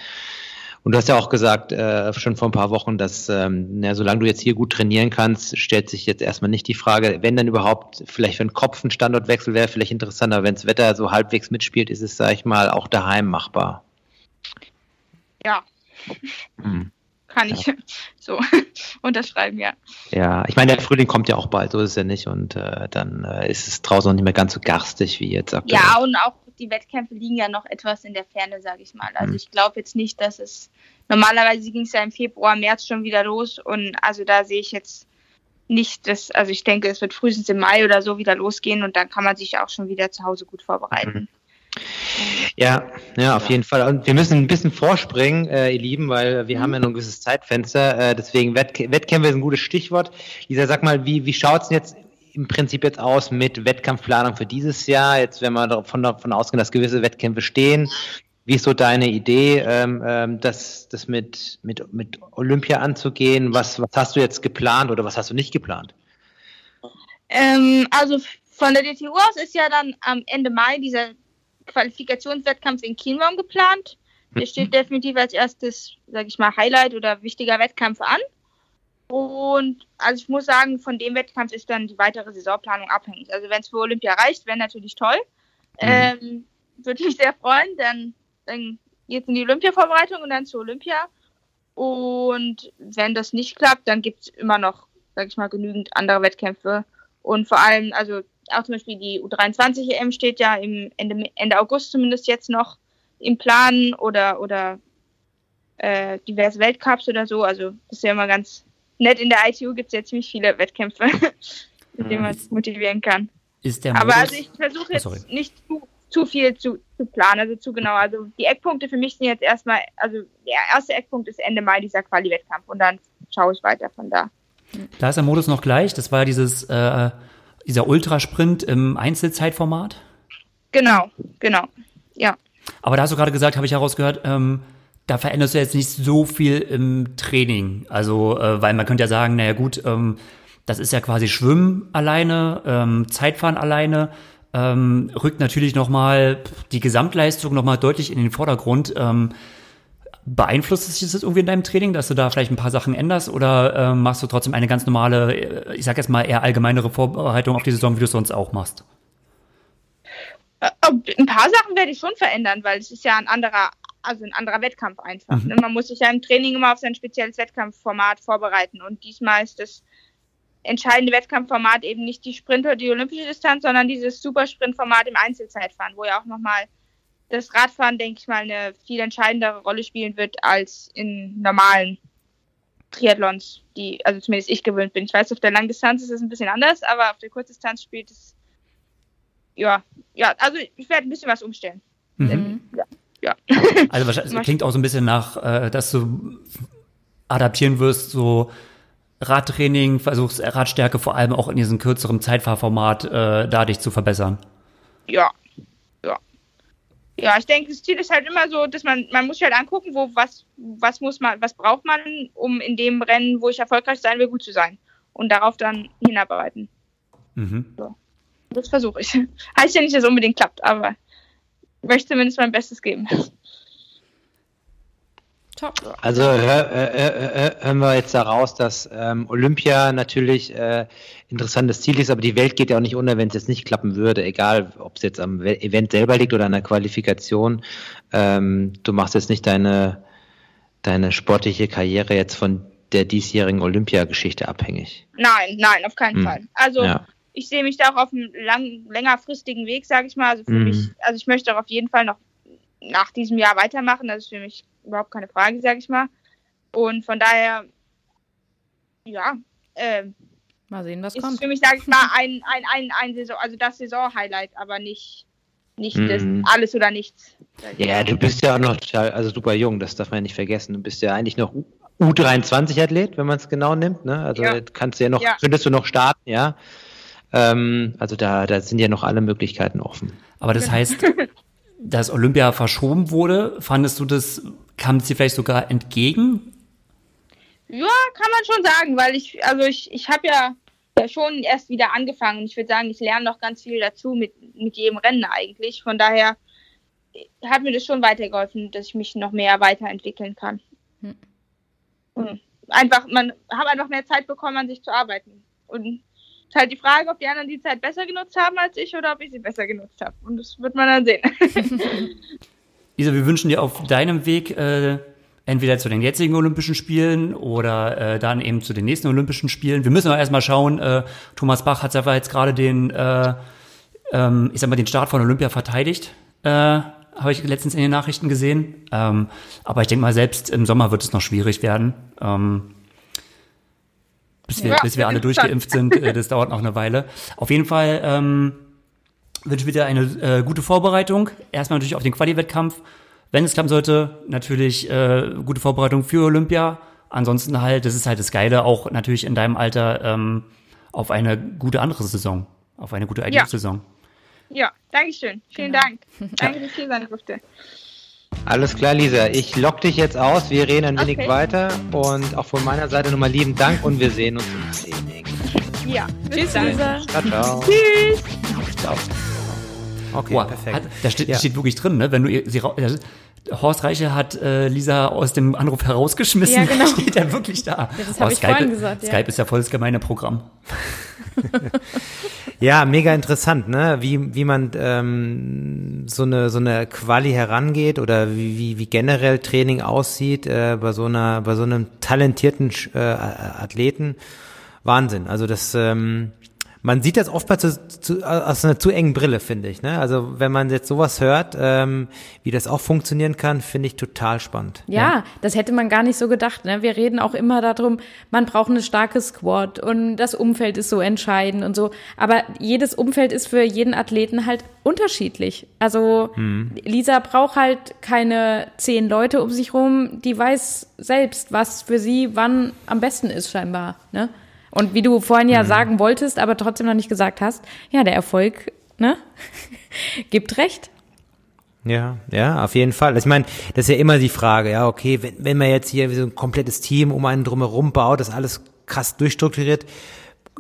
C: und du hast ja auch gesagt, äh, schon vor ein paar Wochen, dass ähm, na, solange du jetzt hier gut trainieren kannst, stellt sich jetzt erstmal nicht die Frage, wenn dann überhaupt, vielleicht den Kopf ein Standortwechsel wäre, vielleicht interessanter, wenn das Wetter so halbwegs mitspielt, ist es, sag ich mal, auch daheim machbar.
D: Ja. Hm. Kann ich ja. [LAUGHS] so [LAUGHS] unterschreiben, ja.
C: Ja, ich meine, der Frühling kommt ja auch bald, so ist es ja nicht. Und äh, dann äh, ist es draußen auch nicht mehr ganz so garstig wie jetzt
D: aktuell. Ja, und auch die Wettkämpfe liegen ja noch etwas in der Ferne, sage ich mal. Also hm. ich glaube jetzt nicht, dass es normalerweise ging es ja im Februar, März schon wieder los und also da sehe ich jetzt nicht das, also ich denke, es wird frühestens im Mai oder so wieder losgehen und dann kann man sich auch schon wieder zu Hause gut vorbereiten. Mhm.
C: Ja, ja, auf jeden Fall. Und wir müssen ein bisschen vorspringen, äh, ihr Lieben, weil wir mhm. haben ja noch ein gewisses Zeitfenster. Äh, deswegen Wettk Wettkämpfe ist ein gutes Stichwort. Lisa, sag mal, wie, wie schaut es jetzt im Prinzip jetzt aus mit Wettkampfplanung für dieses Jahr? Jetzt, wenn wir davon, davon ausgehen, dass gewisse Wettkämpfe stehen, wie ist so deine Idee, ähm, ähm, das, das mit, mit, mit Olympia anzugehen? Was, was hast du jetzt geplant oder was hast du nicht geplant?
D: Ähm, also von der DTU aus ist ja dann am Ende Mai dieser Qualifikationswettkampf in Kienbaum geplant. Der mhm. steht definitiv als erstes, sage ich mal, Highlight oder wichtiger Wettkampf an. Und also ich muss sagen, von dem Wettkampf ist dann die weitere Saisonplanung abhängig. Also wenn es für Olympia reicht, wäre natürlich toll. Mhm. Ähm, Würde mich sehr freuen, dann, dann geht es in die Olympia-Vorbereitung und dann zu Olympia. Und wenn das nicht klappt, dann gibt es immer noch, sag ich mal, genügend andere Wettkämpfe. Und vor allem, also auch zum Beispiel die U23 EM steht ja im Ende, Ende August zumindest jetzt noch im Plan oder, oder äh, diverse Weltcups oder so. Also das ist ja immer ganz nett. In der ITU gibt es ja ziemlich viele Wettkämpfe, [LAUGHS] mit denen man es motivieren kann.
A: Ist der
D: Aber also ich versuche jetzt oh, nicht zu, zu viel zu, zu planen, also zu genau. Also die Eckpunkte für mich sind jetzt erstmal, also der erste Eckpunkt ist Ende Mai dieser Quali-Wettkampf und dann schaue ich weiter von da.
A: Da ist der Modus noch gleich. Das war dieses, äh, dieser Ultrasprint im Einzelzeitformat.
D: Genau, genau, ja.
A: Aber da hast du gerade gesagt, habe ich herausgehört, ähm, da veränderst du jetzt nicht so viel im Training. Also, äh, weil man könnte ja sagen, naja gut, ähm, das ist ja quasi Schwimmen alleine, ähm, Zeitfahren alleine, ähm, rückt natürlich nochmal die Gesamtleistung nochmal deutlich in den Vordergrund. Ähm, beeinflusst es sich das irgendwie in deinem Training, dass du da vielleicht ein paar Sachen änderst oder äh, machst du trotzdem eine ganz normale, äh, ich sag jetzt mal eher allgemeinere Vorbereitung auf die Saison, wie du es sonst auch machst?
D: Äh, ein paar Sachen werde ich schon verändern, weil es ist ja ein anderer also ein anderer Wettkampf einfach. Mhm. Ne? Man muss sich ja im Training immer auf sein spezielles Wettkampfformat vorbereiten. Und diesmal ist das entscheidende Wettkampfformat eben nicht die Sprint oder die olympische Distanz, sondern dieses Supersprintformat im Einzelzeitfahren, wo ja auch nochmal das Radfahren, denke ich mal, eine viel entscheidendere Rolle spielen wird als in normalen Triathlons, die, also zumindest ich gewöhnt bin. Ich weiß, auf der Langdistanz ist es ein bisschen anders, aber auf der Kurzdistanz spielt es, ja, ja, also ich werde ein bisschen was umstellen. Mhm. [LAUGHS]
A: Also wahrscheinlich klingt auch so ein bisschen nach, äh, dass du adaptieren wirst, so Radtraining, versuchst Radstärke vor allem auch in diesem kürzeren Zeitfahrformat äh, da dich zu verbessern.
D: Ja. Ja. Ja, ich denke, das Ziel ist halt immer so, dass man, man muss sich halt angucken, wo, was, was muss man, was braucht man, um in dem Rennen, wo ich erfolgreich sein will, gut zu sein. Und darauf dann hinarbeiten. Mhm. So. Das versuche ich. [LAUGHS] Heißt ja nicht, dass es unbedingt klappt, aber möchte zumindest mein Bestes geben.
C: Top. Also hör, äh, hören wir jetzt daraus, dass ähm, Olympia natürlich äh, interessantes Ziel ist, aber die Welt geht ja auch nicht unter, wenn es jetzt nicht klappen würde, egal ob es jetzt am Event selber liegt oder an der Qualifikation. Ähm, du machst jetzt nicht deine, deine sportliche Karriere jetzt von der diesjährigen Olympiageschichte abhängig.
D: Nein, nein, auf keinen hm. Fall. Also ja ich sehe mich da auch auf einem lang, längerfristigen Weg, sage ich mal. Also für mhm. mich, also ich möchte auch auf jeden Fall noch nach diesem Jahr weitermachen. Das ist für mich überhaupt keine Frage, sage ich mal. Und von daher, ja, äh,
B: mal sehen, was
D: ist
B: kommt.
D: für mich, sage ich mal, [LAUGHS] ein, ein, ein, ein Saison, also das Saison-Highlight, aber nicht, nicht mhm. das alles oder nichts.
C: Ja, du bist ja auch noch also super jung, das darf man ja nicht vergessen. Du bist ja eigentlich noch U23-Athlet, wenn man es genau nimmt. Ne? Also ja. kannst du ja noch, ja. könntest du noch starten, ja. Ähm, also da, da sind ja noch alle Möglichkeiten offen.
A: Aber das [LAUGHS] heißt, dass Olympia verschoben wurde, fandest du das kam es dir vielleicht sogar entgegen?
D: Ja, kann man schon sagen, weil ich, also ich, ich habe ja, ja schon erst wieder angefangen. Ich würde sagen, ich lerne noch ganz viel dazu mit, mit jedem Rennen eigentlich. Von daher hat mir das schon weitergeholfen, dass ich mich noch mehr weiterentwickeln kann. Hm. Einfach, man hat einfach mehr Zeit bekommen, an sich zu arbeiten. Und ist halt die Frage, ob die anderen die Zeit besser genutzt haben als ich oder ob ich sie besser genutzt habe. Und das wird man dann sehen. [LAUGHS]
A: Isa, wir wünschen dir auf deinem Weg äh, entweder zu den jetzigen Olympischen Spielen oder äh, dann eben zu den nächsten Olympischen Spielen. Wir müssen aber erstmal schauen, äh, Thomas Bach hat einfach jetzt gerade den, äh, ähm, ich sag mal, den Start von Olympia verteidigt. Äh, habe ich letztens in den Nachrichten gesehen. Ähm, aber ich denke mal, selbst im Sommer wird es noch schwierig werden. Ähm, bis wir,
D: Ja,
A: bis wir alle durchgeimpft sind, äh, das dauert noch eine Weile. Auf jeden Fall ähm, wünsche ich dir eine äh, gute Vorbereitung. Erstmal natürlich auf den Quali-Wettkampf. Wenn es klappen sollte, natürlich äh, gute Vorbereitung für Olympia. Ansonsten halt, das ist halt das Geile, auch natürlich in deinem Alter ähm, auf eine gute andere Saison, auf eine gute IDF-Saison.
D: ja, Dankeschön. Vielen
A: Genau.
D: Dank. [LAUGHS] Danke, dass ich hier sein durfte.
C: Alles klar, Lisa. Ich lock dich jetzt aus. Wir reden ein wenig
D: Okay.
C: weiter. Und auch von meiner Seite nochmal lieben Dank und wir sehen uns im Training.
D: Ja, bis
B: Tschüss. Lisa.
C: Ciao, ciao.
D: Tschüss.
C: ciao. Okay,
A: Boah,
C: perfekt.
A: Hat, da steht,
C: Ja.
A: steht wirklich drin, ne? Wenn du ihr- sie Horst Reiche hat äh, Lisa aus dem Anruf herausgeschmissen.
B: Ja, genau. [LAUGHS]
A: Steht er wirklich da.
B: das hab
A: Oh,
B: ich
A: Skype,
B: vorhin gesagt, ja.
A: Skype ist ja voll das gemeine Programm. [LAUGHS]
C: Ja, mega interessant, ne? Wie, wie man ähm, so eine so eine Quali herangeht oder wie, wie, wie generell Training aussieht äh, bei so einer bei so einem talentierten äh, Athleten. Wahnsinn. Also das ähm, man sieht das oftmals zu, zu, aus einer zu engen Brille, finde ich. Ne? Also wenn man jetzt sowas hört, ähm, wie das auch funktionieren kann, finde ich total spannend.
B: Ja, das hätte man gar nicht so gedacht. Ne? Wir reden auch immer darum, man braucht eine starke Squad und das Umfeld ist so entscheidend und so. Aber jedes Umfeld ist für jeden Athleten halt unterschiedlich. Also Lisa braucht halt keine zehn Leute um sich rum, die weiß selbst, was für sie wann am besten ist scheinbar. Ne? Und wie du vorhin ja sagen wolltest, aber trotzdem noch nicht gesagt hast, ja, der Erfolg ne? [LAUGHS] gibt recht.
C: Ja, ja, auf jeden Fall. Ich meine, das ist ja immer die Frage, ja, okay, wenn, wenn man jetzt hier so ein komplettes Team um einen drumherum baut, das alles krass durchstrukturiert,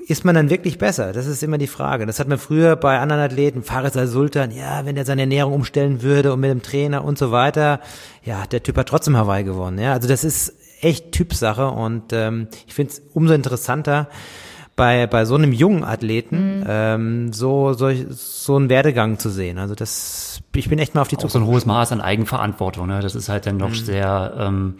C: ist man dann wirklich besser? Das ist immer die Frage. Das hat man früher bei anderen Athleten, Faris al-Sultan, ja, wenn er seine Ernährung umstellen würde und mit dem Trainer und so weiter, ja, der Typ hat trotzdem Hawaii gewonnen. Ja, also das ist echt Typsache und ähm, ich finde es umso interessanter, bei, bei so einem jungen Athleten ähm, so, so, so einen Werdegang zu sehen. Also das, ich bin echt mal auf die
A: Auch
C: Zukunft.
A: so ein hohes Maß an Eigenverantwortung. Ne? Das ist halt dann
C: Mhm.
A: doch sehr ähm,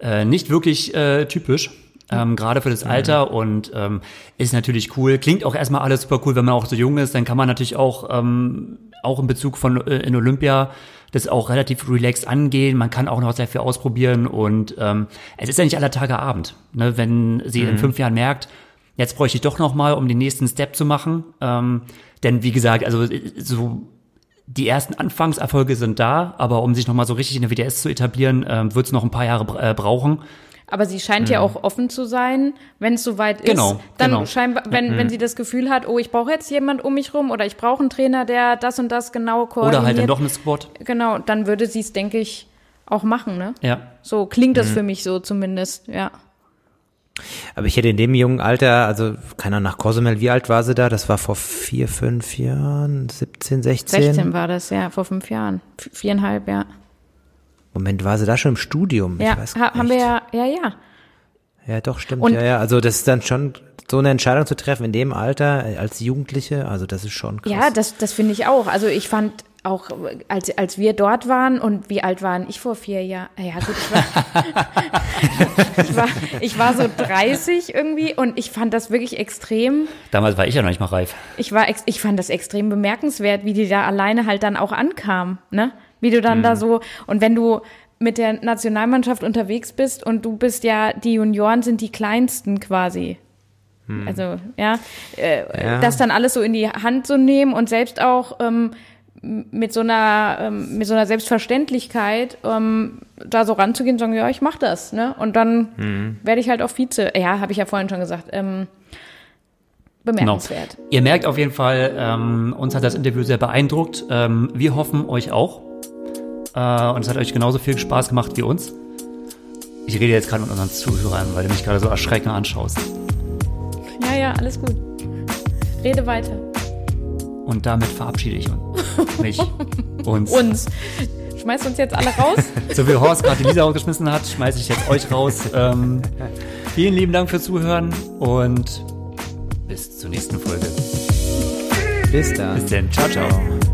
A: äh, nicht wirklich äh, typisch. Ähm, gerade für das
C: Mhm.
A: Alter und ähm, ist natürlich cool. Klingt auch erstmal alles super cool, wenn man auch so jung ist, dann kann man natürlich auch ähm, auch in Bezug von äh, in Olympia das auch relativ relaxed angehen. Man kann auch noch sehr viel ausprobieren und ähm, es ist ja nicht aller Tage Abend. Ne? Wenn sie
C: Mhm.
A: in fünf Jahren merkt, jetzt bräuchte ich doch noch mal, um den nächsten Step zu machen. Ähm, denn wie gesagt, also äh, so die ersten Anfangserfolge sind da, aber um sich nochmal so richtig in der WDS zu etablieren, ähm, wird es noch ein paar Jahre äh, brauchen.
B: Aber sie scheint ja auch offen zu sein, wenn es soweit ist.
A: Mhm. Genau,
B: dann
A: genau.
B: scheinbar, wenn, wenn sie das Gefühl hat, oh, ich brauche jetzt jemand um mich rum oder ich brauche einen Trainer, der das und das genau koordiniert.
A: Oder halt dann doch eine Squad.
B: Genau, dann würde sie es, denke ich, auch machen, ne?
A: Ja.
B: So klingt
A: Mhm.
B: das für mich so zumindest, ja.
C: Aber ich hätte in dem jungen Alter, also keiner nach Cozumel, wie alt war sie da? Das war vor vier, fünf Jahren, 17, 16?
B: 16 war das, ja, vor fünf Jahren. Viereinhalb, ja.
C: Moment, war sie da schon im Studium?
B: Ja,
C: ich weiß
B: ha, haben wir ja, ja, ja.
C: Ja, doch, stimmt.
B: Und-
C: ja, ja. Also das ist dann schon so eine Entscheidung zu treffen in dem Alter äh, als Jugendliche, also das ist schon krass.
B: Ja, das, das finde ich auch. Also ich fand auch, als, als wir dort waren und wie alt waren ich vor vier Jahren? Ja gut, ich war, [LAUGHS] ich war, ich war so 30 irgendwie und ich fand das wirklich extrem.
A: Damals war ich ja noch nicht mal reif.
B: Ich war, ex, ich fand das extrem bemerkenswert, wie die da alleine halt dann auch ankam, ne? Wie du dann
A: Mhm.
B: da so und wenn du mit der Nationalmannschaft unterwegs bist und du bist ja, die Junioren sind die kleinsten quasi. Also, ja, äh,
C: Ja.
B: das dann alles so in die Hand zu nehmen und selbst auch ähm, mit so einer ähm, mit so einer Selbstverständlichkeit ähm, da so ranzugehen und sagen, ja, ich mach das, ne? Und dann werde ich halt auch Vize. Ja, habe ich ja vorhin schon gesagt. Ähm,
A: Genau.
B: bemerkenswert.
A: Ihr merkt auf jeden Fall, ähm, uns hat das Interview sehr beeindruckt. Ähm, wir hoffen euch auch. Äh, und es hat euch genauso viel Spaß gemacht wie uns. Ich rede jetzt gerade mit unseren Zuhörern, weil du mich gerade so erschreckend anschaust.
B: Ja, ja, alles gut. Rede weiter.
A: Und damit verabschiede ich mich. [LAUGHS] Uns.
B: Uns. Schmeißt uns jetzt alle raus? [LAUGHS]
A: so wie Horst gerade die Lisa rausgeschmissen hat, schmeiße ich jetzt euch raus. Ähm, vielen lieben Dank fürs Zuhören und bis zur nächsten Folge.
C: Bis dann.
A: Bis dann. Ciao, ciao.